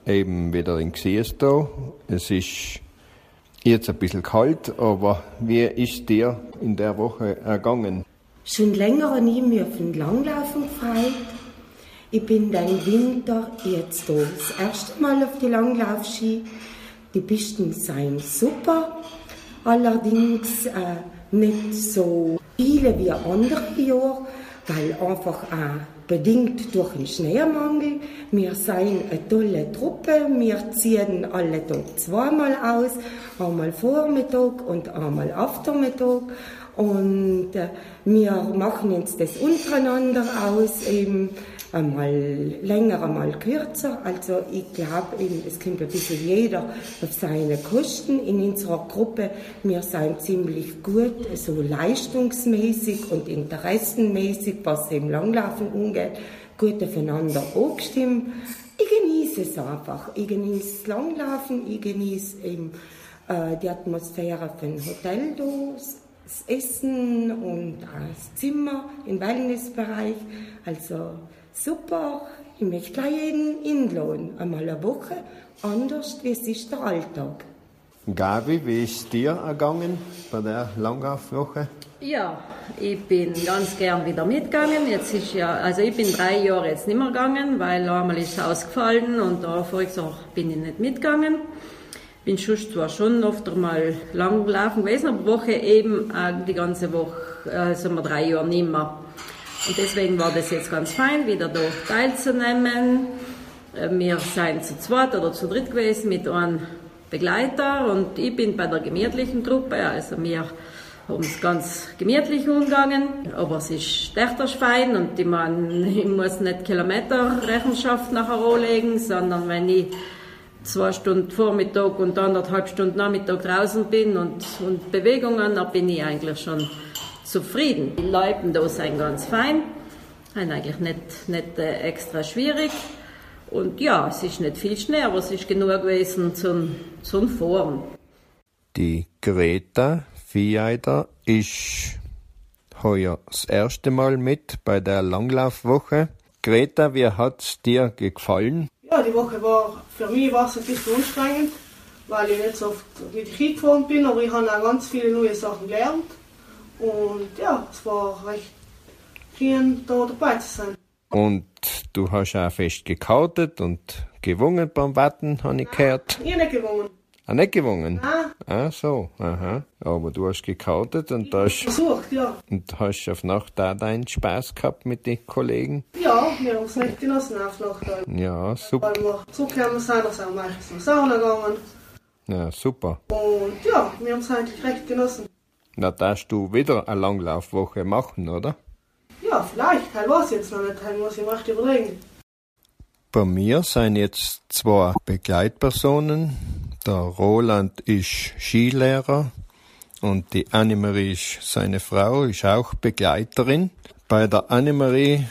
eben wieder in Xies da. Es ist jetzt ein bisschen kalt, aber wie ist dir in der Woche ergangen? Schon länger habe ich mich auf den Langlaufen gefreut. Ich bin dann Winter jetzt da. Das erste Mal auf die Langlaufski. Die Pisten seien super. Allerdings äh, nicht so viele wie andere Jahre, weil einfach auch bedingt durch den Schneemangel. Wir sind eine tolle Truppe, wir ziehen alle Tag zweimal aus, einmal Vormittag und einmal Aftermittag. Und äh, wir machen uns das untereinander aus, eben einmal länger, einmal kürzer. Also ich glaube, es kommt ein bisschen jeder auf seine Kosten in unserer Gruppe. Wir sind ziemlich gut, so leistungsmäßig und interessenmäßig, was im Langlaufen umgeht, gut aufeinander angestimmt. Ich genieße es einfach. Ich genieße das Langlaufen, ich genieße äh, die Atmosphäre von Hotel das Essen und das Zimmer im Wellnessbereich. Also super, ich möchte gleich jeden einladen, einmal eine Woche, anders wie es ist der Alltag. Gabi, wie ist dir ergangen bei der Langlaufwoche? Ja, ich bin ganz gern wieder mitgegangen. Jetzt ist ja, also ich bin drei Jahre jetzt nicht mehr gegangen, weil einmal ist es ausgefallen und da Jahr bin ich nicht mitgegangen. Bin schon zwar schon oft einmal lang gelaufen gewesen, aber Woche eben äh, die ganze Woche, also wir drei Jahre nicht mehr. Und deswegen war das jetzt ganz fein, wieder da teilzunehmen. Äh, wir sind zu zweit oder zu dritt gewesen mit einem Begleiter und ich bin bei der gemütlichen Truppe. Also wir haben es ganz gemütlich umgegangen, aber es ist echt fein und ich, mein, ich muss nicht Kilometerrechenschaft nachher anlegen, sondern wenn ich zwei Stunden Vormittag und anderthalb Stunden Nachmittag draußen bin und, und Bewegungen, dann bin ich eigentlich schon zufrieden. Die Leute da sind ganz fein, sind eigentlich nicht, nicht äh, extra schwierig. Und ja, es ist nicht viel Schnee, aber es ist genug gewesen zum, zum Fahren. Die Greta Vieider ist heuer das erste Mal mit bei der Langlaufwoche. Greta, wie hat es dir gefallen? Ja, die Woche war für mich war es ein bisschen anstrengend, weil ich nicht so oft mit Ski gefahren bin, aber ich habe auch ganz viele neue Sachen gelernt. Und ja, es war recht schön, da dabei zu sein. Und du hast auch fest gekautet und gewungen beim Watten, habe ich gehört. Ich nicht gewungen. Ah, nicht gewonnen? Ah. Ah, so, aha. Aber du hast gekartet und da hast, Versucht, ja. und hast auf Nacht auch deinen Spaß gehabt mit den Kollegen? Ja, wir haben es nicht genossen auf Nacht. Ja, super. Weil wir zurückgekommen sind, da sind wir meistens in Sauna gegangen. Ja, super. Und ja, wir haben es eigentlich recht genossen. Na, darfst du wieder eine Langlaufwoche machen, oder? Ja, vielleicht, halt weiß ich jetzt noch nicht, halt muss ich mir echt überlegen. Bei mir sind jetzt zwei Begleitpersonen. Der Roland ist Skilehrer und die Annemarie ist seine Frau, ist auch Begleiterin. Bei der Annemarie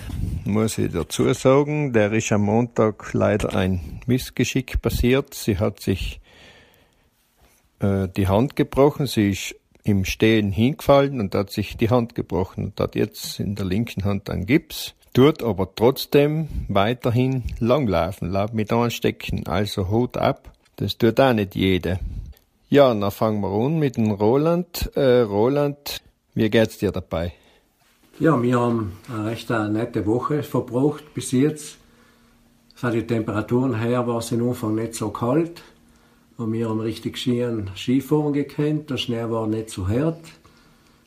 muss ich dazu sagen, der ist am Montag leider ein Missgeschick passiert. Sie hat sich äh, die Hand gebrochen. Sie ist im Stehen hingefallen und hat sich die Hand gebrochen und hat jetzt in der linken Hand einen Gips. Tut aber trotzdem weiterhin langlaufen, laut mit anstecken. Also Hut ab. Das tut auch nicht jede. Ja, dann fangen wir an mit dem Roland. Äh, Roland, wie geht's dir dabei? Ja, wir haben eine recht nette Woche verbracht bis jetzt. Von den Temperaturen her war es am Anfang nicht so kalt. Und wir haben richtig schön Skifahren gekannt. Der Schnee war nicht so hart.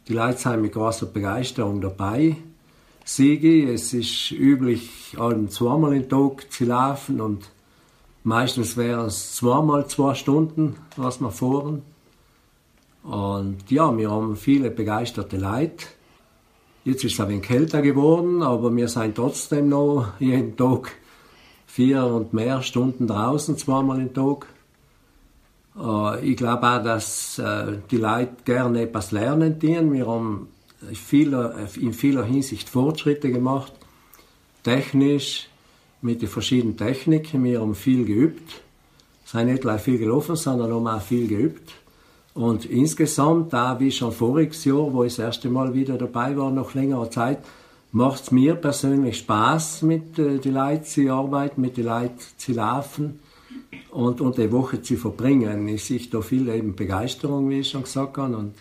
Die Leute sind mit großer Begeisterung dabei. Sigi, es ist üblich, allem zweimal im Tag zu laufen und meistens wären es zweimal zwei Stunden, was wir fahren. Und ja, wir haben viele begeisterte Leute. Jetzt ist es ein wenig kälter geworden, aber wir sind trotzdem noch jeden Tag vier und mehr Stunden draußen, zweimal im Tag. Äh, ich glaube auch, dass äh, die Leute gerne etwas lernen tun. Wir haben vieler, in vieler Hinsicht Fortschritte gemacht. Technisch, mit den verschiedenen Techniken. Wir haben viel geübt. Es sind nicht gleich viel gelaufen, sondern haben auch viel geübt. Und insgesamt, da wie schon voriges Jahr, wo ich das erste Mal wieder dabei war, nach längerer Zeit, macht es mir persönlich Spaß, mit äh, den Leuten zu arbeiten, mit den Leuten zu laufen und, und die Woche zu verbringen. Ich sehe da viel eben Begeisterung, wie ich schon gesagt habe. Und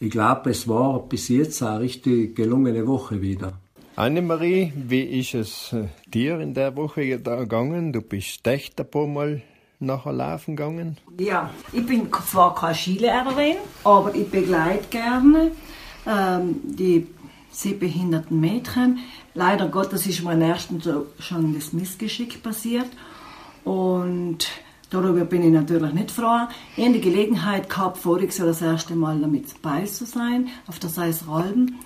ich glaube, es war bis jetzt eine richtig gelungene Woche wieder. Annemarie, wie ist es äh, dir in der Woche gegangen? Du bist echt ein paar Mal nachher laufen gegangen? Ja, ich bin zwar keine Skilehrerin, aber ich begleite gerne ähm, die sehbehinderten Mädchen. Leider Gottes ist mir ersten schon das Missgeschick passiert und darüber bin ich natürlich nicht froh. Ich habe die Gelegenheit gehabt, voriges Jahr das erste Mal damit dabei zu sein, auf der Seis Rolben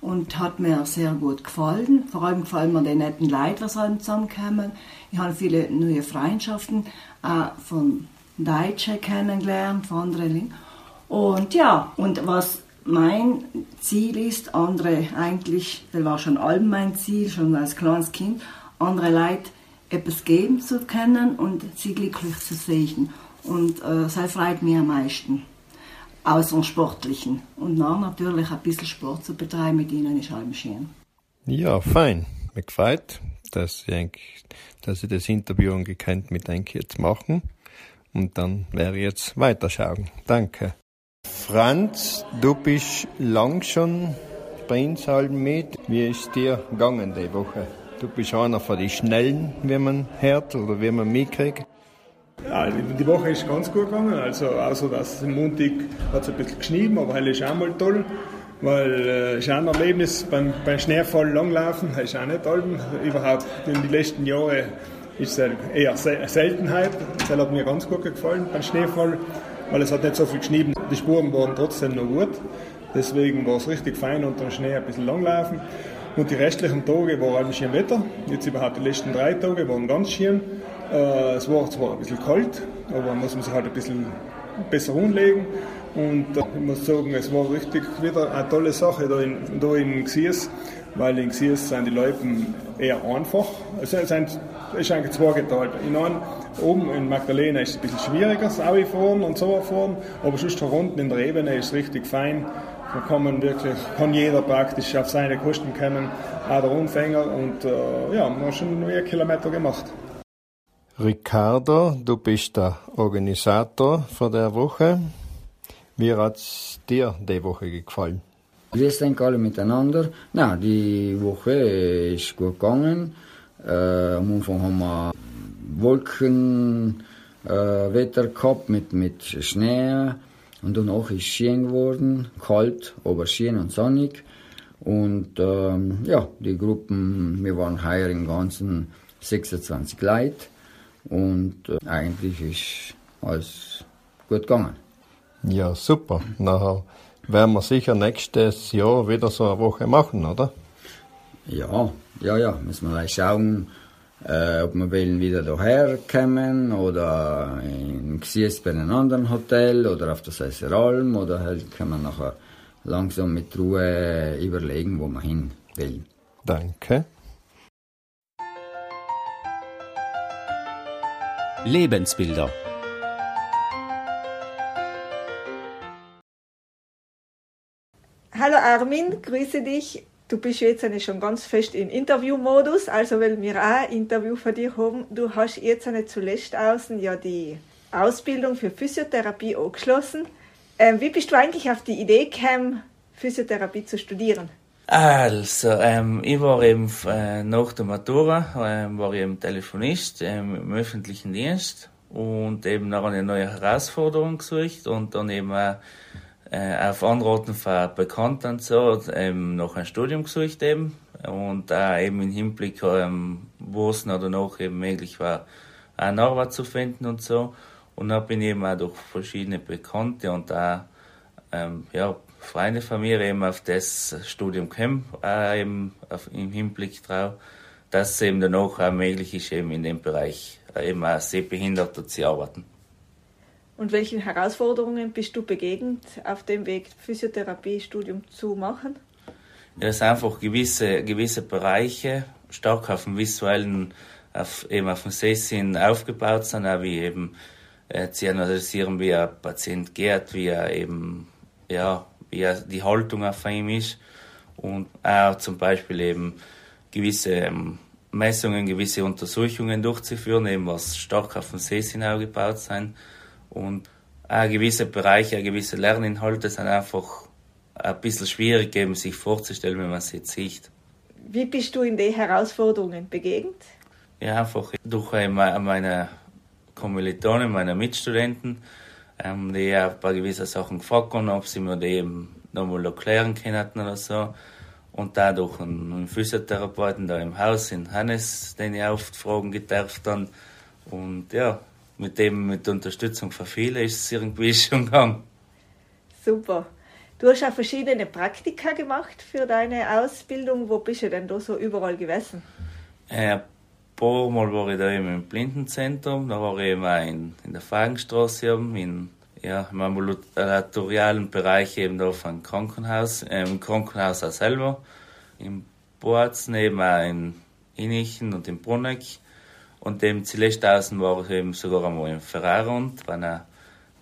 und hat mir sehr gut gefallen. Vor allem gefallen mir die netten Leute, die zusammenkommen. Ich habe viele neue Freundschaften äh, von Deutschen kennengelernt, von anderen. Und ja, und was mein Ziel ist, andere eigentlich, das war schon allem mein Ziel, schon als kleines Kind, andere Leute etwas geben zu können und sie glücklich zu sehen. Und äh, das freut mich am meisten außer Sportlichen. Und dann natürlich ein bisschen Sport zu betreiben mit ihnen ist allem schön. Ja, fein. Mir gefreut, dass ich, dass ich das Interview gekannt mit Enke jetzt machen. Und dann werde ich jetzt weiterschauen. Danke. Franz, du bist lang schon bei uns mit. Wie ist dir gegangen die Woche? Du bist einer von den Schnellen, wie man hört oder wie man mitkriegt. Ja, die Woche ist ganz gut gegangen. Also, außer dass Montag hat es ein bisschen geschnieben, aber heute ist auch mal toll. Weil äh, ist auch ein Erlebnis beim, beim Schneefall langlaufen, ist auch nicht toll. Überhaupt in den letzten Jahren ist es eher Seltenheit. Das hat mir ganz gut gefallen beim Schneefall, weil es hat nicht so viel geschnieben. Die Spuren waren trotzdem noch gut. Deswegen war es richtig fein unter dem Schnee ein bisschen langlaufen. Und die restlichen Tage war ein schön Wetter. Jetzt überhaupt die letzten drei Tage waren ganz schön. Äh, es war zwar ein bisschen kalt, aber muss man sich halt ein bisschen besser umlegen. Und äh, ich muss sagen, es war richtig wieder eine tolle Sache da in, da in Xies, weil in Xies sind die Leute eher einfach. Es sind, ist eigentlich zweigeteilt. In einem, oben in Magdalena ist es ein bisschen schwieriger, das fahren und so fahren, aber sonst unten in der Ebene ist es richtig fein. Da kann man wirklich, kann jeder praktisch auf seine Kosten kommen, auch der Anfänger. Und äh, ja, man hat schon mehr Kilometer gemacht. Ricardo, du bist der Organisator von der Woche. Wie hat's dir die Woche gefallen? Grüß euch alle miteinander. Na, die Woche ist gut gegangen. Äh, am Anfang haben wir Wolken äh, gehabt mit, mit Schnee und danach ist schön geworden, kalt, aber schön und sonnig. Und ähm, ja, die Gruppen, wir waren heuer im Ganzen 26 Leute und äh, eigentlich ist alles gut gegangen. Ja, super. Nachher werden wir sicher nächstes Jahr wieder so eine Woche machen, oder? Ja, ja, ja, müssen wir gleich schauen, äh, ob wir wollen wieder daher kommen oder in Xies bei einem anderen Hotel oder auf der Sesseralm oder halt können wir nachher langsam mit Ruhe überlegen, wo wir hin wollen. Danke. Lebensbilder Hallo Armin, grüße dich. Du bist jetzt schon ganz fest in Interviewmodus, also weil wir auch ein Interview von dir haben. Du hast jetzt zuletzt außen ja die Ausbildung für Physiotherapie angeschlossen. Ähm, wie bist du eigentlich auf die Idee gekommen, Physiotherapie zu studieren? Also, ähm, ich war eben äh, nach der Matura, ähm, war ich eben Telefonist ähm, im öffentlichen Dienst und eben nach einer neuen Herausforderung gesucht und dann eben auch äh, auf Anraten von Bekannten und so, eben noch ein Studium gesucht eben und auch eben im Hinblick, ähm, wo es noch eben möglich war, eine Arbeit zu finden und so. Und dann bin ich eben auch durch verschiedene Bekannte und auch, ähm, ja, Freunde von mir eben auf das Studium gekommen, auch eben auf, im Hinblick drauf, dass es eben danach auch möglich ist, eben in dem Bereich eben auch Sehbehinderte zu arbeiten. Und welchen Herausforderungen bist du begegnet auf dem Weg, Physiotherapiestudium zu machen? Ja, dass einfach gewisse, gewisse Bereiche stark auf dem visuellen, auf, eben auf dem Sehsinn aufgebaut sind, auch wie eben äh, zu analysieren, wie ein Patient geht, wie er eben, ja, wie er die Haltung auf ihm ist und auch zum Beispiel eben gewisse ähm, Messungen, gewisse Untersuchungen durchzuführen, eben was stark auf dem Sehsinn aufgebaut sein und auch gewisse Bereiche, gewisse Lerninhalte sind einfach ein bisschen schwierig eben sich vorzustellen, wenn man sie jetzt sieht. Wie bist du in die Herausforderungen begegnet? Ja, einfach durch meine Kommilitonen, meine Mitstudenten, ähm, die ja ein paar gewisse Sachen gefragt haben, ob sie mir die eben nochmal erklären können oder so. Und dadurch einen Physiotherapeuten da im Haus in Hannes, den ich oft fragen gedarf dann. Und ja, mit dem, mit der Unterstützung von vielen ist es irgendwie schon gegangen. Super. Du hast ja verschiedene Praktika gemacht für deine Ausbildung. Wo bist du denn da so überall gewesen? Äh, paar Mal war ich da eben im Blindenzentrum, da war ich eben in, in der Fagenstraße in, ja, im ambulatorialen Bereich eben da vom Krankenhaus, äh, im Krankenhaus auch selber, in Borzen, eben auch in Inichen und in Bruneck. Und dem zuletzt außen war ich eben sogar einmal in Ferrarund bei einer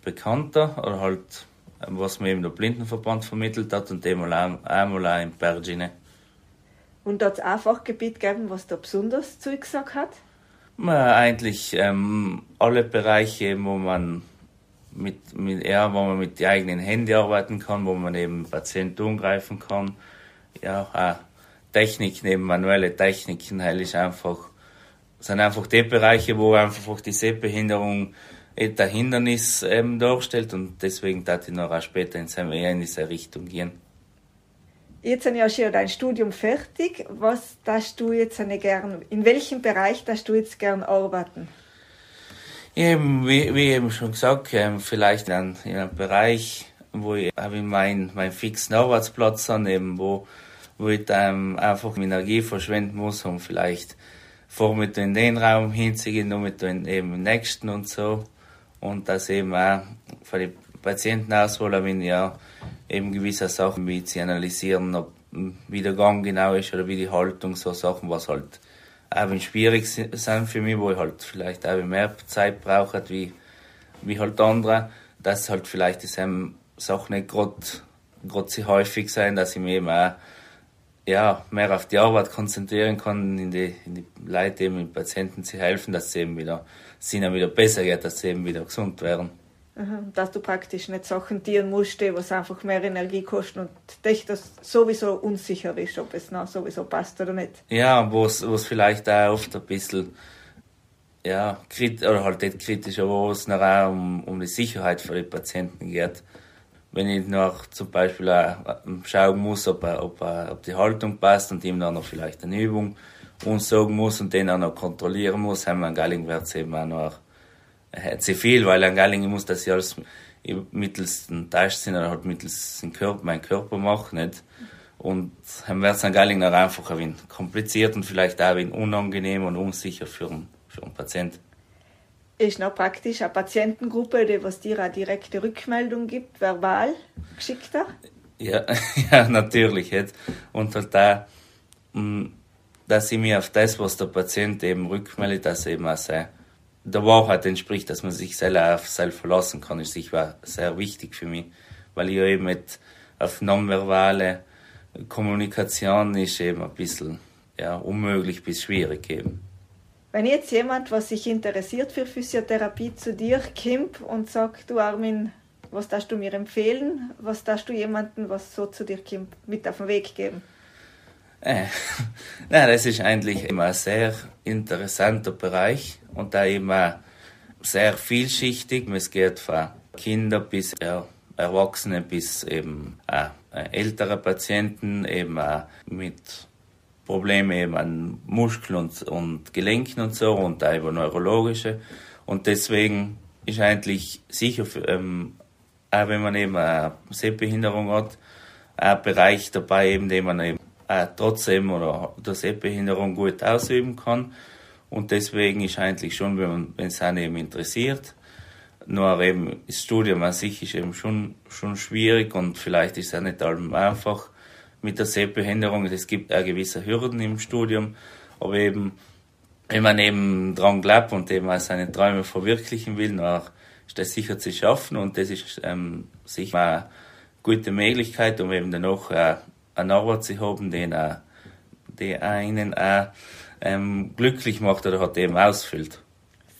Bekannter oder halt, was mir eben der Blindenverband vermittelt hat und dem einmal auch in Pergine. Und dort auch Fachgebiet gegeben, was da besonders zugesagt hat? Ja, eigentlich ähm, alle Bereiche, wo man mit, mit, ja, wo man mit den eigenen Händen arbeiten kann, wo man eben Patienten umgreifen kann. Ja, auch Techniken, eben manuelle Techniken, halt ist einfach sind einfach die Bereiche, wo einfach die Sehbehinderung ein Hindernis ähm, darstellt und deswegen darf ich noch auch später in, seine, in diese Richtung gehen. Jetzt sind ja schon dein Studium fertig. Was darfst du jetzt gern, in welchem Bereich darfst du jetzt gern arbeiten? Eben, wie, wie eben schon gesagt, vielleicht in, in einem Bereich, wo ich habe meinen mein fixen Arbeitsplatz an, eben wo, wo ich ähm, einfach Energie verschwenden muss, um vielleicht Vormittag in den Raum hinzugehen, Nachmittag in eben nächsten und so. Und das eben auch für die Patientenauswahl, wenn ja eben gewisse Sachen wie zu analysieren, ob, wie der Gang genau ist oder wie die Haltung, so Sachen, was halt auch schwierig sind für mich, wo ich halt vielleicht auch mehr Zeit brauche, wie, wie halt andere, dass halt vielleicht dieselben Sachen nicht gerade so häufig sein, dass ich mir eben auch ja, mehr auf die Arbeit konzentrieren kann, in die, in die Leute eben, den Patienten zu helfen, dass sie eben wieder, es ihnen wieder besser geht, dass sie eben wieder gesund werden. Dass du praktisch nicht Sachen dienen musst, was einfach mehr Energie kosten und dich das sowieso unsicher ist, ob es noch sowieso passt oder nicht. Ja, wo es vielleicht auch oft ein bisschen, ja, krit oder halt nicht kritisch, aber wo es nachher um, um die Sicherheit für die Patienten geht. Wenn ich noch zum Beispiel auch schauen muss, ob, er, ob, er, ob die Haltung passt und ihm dann noch vielleicht eine Übung uns sagen muss und den auch noch kontrollieren muss, haben wir einen Galling wird eben auch noch äh, zu viel, weil ein Galling muss das ja alles mittels dem Tastsinn oder halt mittels dem Körper, mein Körper mache, nicht? Und dann wird es an Galling noch einfach ein wenig kompliziert und vielleicht auch wenig unangenehm und unsicher für einen, für einen Patienten. Ist noch praktisch eine Patientengruppe, die was dir eine direkte Rückmeldung gibt, verbal geschickter? Ja, ja natürlich. Jetzt. Und halt da, mm, dass ich mir auf das, was der Patient eben rückmeldet, dass er eben auch sehr, der Wahrheit entspricht, dass man sich selber auf selbst verlassen kann, ist sicher sehr wichtig für mich, weil ich eben mit auf nonverbale Kommunikation ist eben ein bisschen ja, unmöglich bis schwierig eben. Wenn jetzt jemand, was sich interessiert für Physiotherapie, zu dir kommt und sagt, du Armin, was darfst du mir empfehlen? Was darfst du jemandem, was so zu dir kommt, mit auf den Weg geben? Äh, na, das ist eigentlich immer ein sehr interessanter Bereich und da immer sehr vielschichtig. Es geht von Kinder bis ja, Erwachsene bis eben äh, ältere Patienten eben äh, mit Problemen eben an Muskeln und, und Gelenken und so und da über neurologische. Und deswegen ist eigentlich sicher, ähm, auch wenn man eben eine Sehbehinderung hat, ein Bereich dabei, eben, den man eben äh, trotzdem oder der Sehbehinderung gut ausüben kann. Und deswegen ist eigentlich schon, wenn man, wenn es einen eben interessiert, nur eben das Studium an sich ist eben schon, schon schwierig und vielleicht ist es auch nicht allem einfach mit der Sehbehinderung. Es gibt auch gewisse Hürden im Studium, aber eben, wenn man eben dran glaubt und eben auch seine Träume verwirklichen will, dann ist das sicher zu schaffen und das ist ähm, sicher eine gute Möglichkeit, um eben danach äh, eine Arbeit zu haben, die, auch, die einen auch ähm, glücklich macht oder hat eben ausfüllt.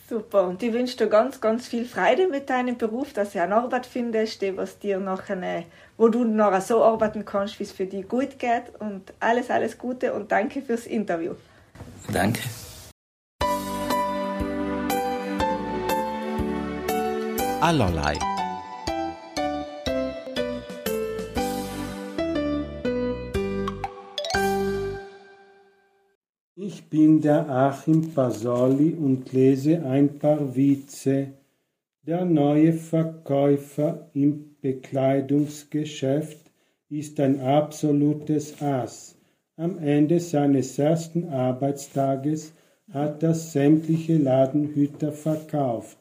Super, und ich wünsche dir ganz, ganz viel Freude mit deinem Beruf, dass du eine Arbeit findest, die was dir nachher, wo du nachher so arbeiten kannst, wie es für dich gut geht. Und alles, alles Gute und danke fürs Interview. Danke. Allerlei. Ich bin der Achim Pasoli und lese ein paar Witze. Der neue Verkäufer im Bekleidungsgeschäft ist ein absolutes Ass. Am Ende seines ersten Arbeitstages hat er sämtliche Ladenhüter verkauft.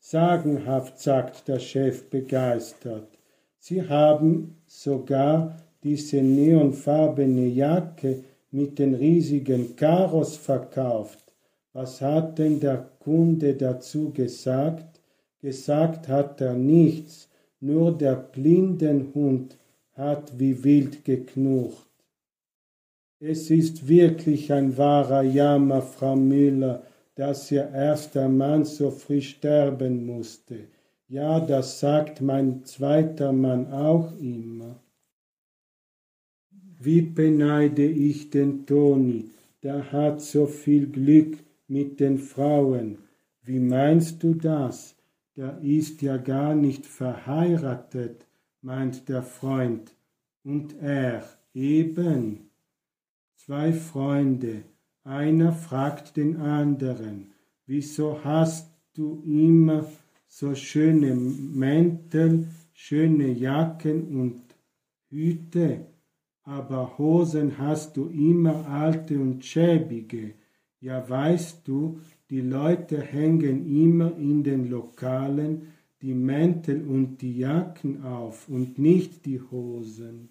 Sagenhaft, sagt der Chef begeistert. Sie haben sogar diese neonfarbene Jacke mit den riesigen Karos verkauft. Was hat denn der Kunde dazu gesagt? Gesagt hat er nichts, nur der Blindenhund hat wie wild geknurrt. Es ist wirklich ein wahrer Jammer, Frau Müller, dass Ihr erster Mann so früh sterben musste. Ja, das sagt mein zweiter Mann auch immer. Wie beneide ich den Toni, der hat so viel Glück mit den Frauen. Wie meinst du das? Der ist ja gar nicht verheiratet, meint der Freund. Und er eben. Zwei Freunde, einer fragt den anderen, wieso hast du immer so schöne Mäntel, schöne Jacken und Hüte? Aber Hosen hast du immer alte und schäbige. Ja weißt du, die Leute hängen immer in den Lokalen die Mäntel und die Jacken auf und nicht die Hosen.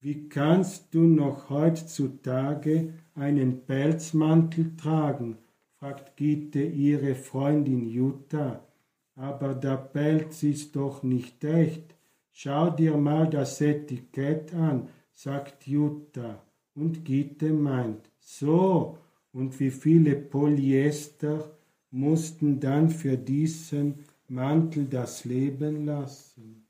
Wie kannst du noch heutzutage einen Pelzmantel tragen? fragt Gitte ihre Freundin Jutta. Aber der Pelz ist doch nicht echt. Schau dir mal das Etikett an, sagt Jutta. Und Gitte meint, so, und wie viele Polyester mussten dann für diesen Mantel das Leben lassen?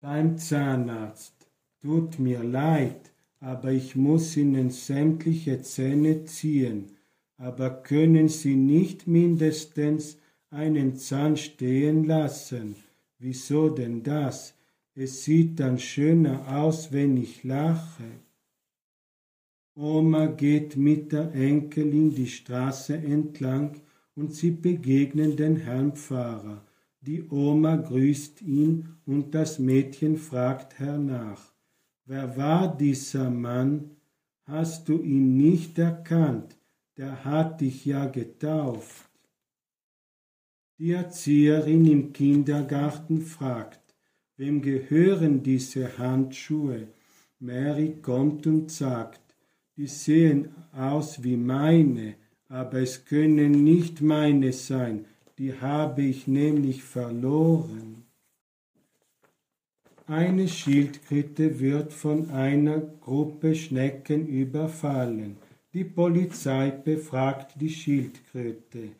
Beim Zahnarzt, tut mir leid, aber ich muss Ihnen sämtliche Zähne ziehen. aber können Sie nicht mindestens einen Zahn stehen lassen? Wieso denn das? Es sieht dann schöner aus, wenn ich lache. Oma geht mit der Enkelin die Straße entlang und sie begegnen den Herrn Pfarrer. Die Oma grüßt ihn und das Mädchen fragt hernach. Wer war dieser Mann? Hast du ihn nicht erkannt? Der hat dich ja getauft. Die Erzieherin im Kindergarten fragt, wem gehören diese Handschuhe? Mary kommt und sagt, die sehen aus wie meine, aber es können nicht meine sein, die habe ich nämlich verloren. Eine Schildkröte wird von einer Gruppe Schnecken überfallen. Die Polizei befragt die Schildkröte.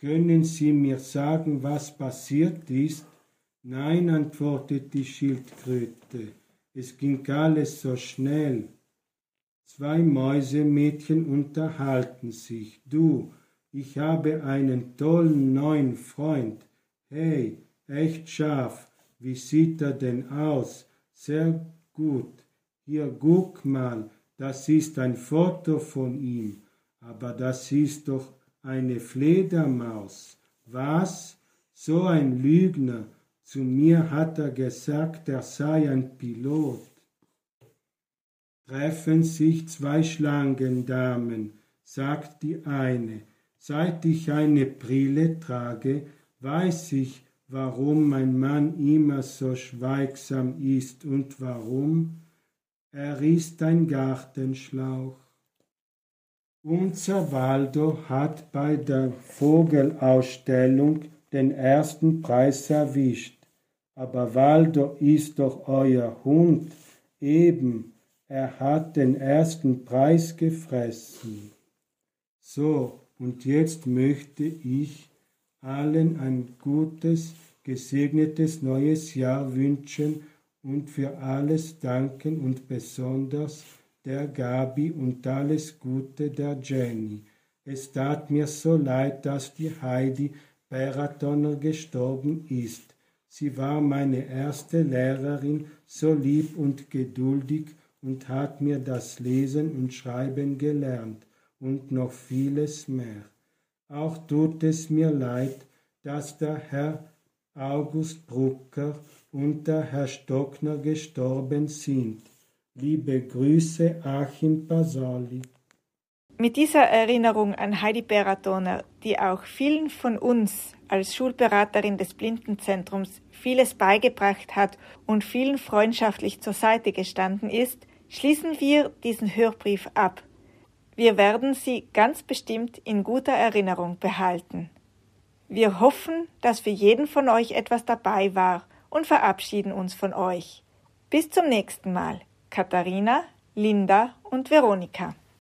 Können Sie mir sagen, was passiert ist? Nein, antwortet die Schildkröte. Es ging alles so schnell. Zwei Mäusemädchen unterhalten sich. Du, ich habe einen tollen neuen Freund. Hey, echt scharf. Wie sieht er denn aus? Sehr gut. Hier, guck mal, das ist ein Foto von ihm. Aber das ist doch eine Fledermaus. Was? So ein Lügner. Zu mir hat er gesagt, er sei ein Pilot treffen sich zwei Schlangendamen, sagt die eine, seit ich eine Brille trage, weiß ich, warum mein Mann immer so schweigsam ist und warum er ist ein Gartenschlauch. Unser Waldo hat bei der Vogelausstellung den ersten Preis erwischt. Aber Waldo ist doch euer Hund, eben, er hat den ersten Preis gefressen. So, und jetzt möchte ich allen ein gutes, gesegnetes neues Jahr wünschen und für alles danken und besonders der Gabi und alles Gute der Jenny. Es tat mir so leid, dass die Heidi Beratoner gestorben ist. Sie war meine erste Lehrerin, so lieb und geduldig und hat mir das Lesen und Schreiben gelernt und noch vieles mehr. Auch tut es mir leid, dass der Herr August Brucker und der Herr Stockner gestorben sind. Liebe Grüße, Achim Pasoli. Mit dieser Erinnerung an Heidi Beratoner, die auch vielen von uns als Schulberaterin des Blindenzentrums vieles beigebracht hat und vielen freundschaftlich zur Seite gestanden ist, schließen wir diesen Hörbrief ab. Wir werden Sie ganz bestimmt in guter Erinnerung behalten. Wir hoffen, dass für jeden von euch etwas dabei war und verabschieden uns von euch. Bis zum nächsten Mal. Katharina, Linda und Veronika.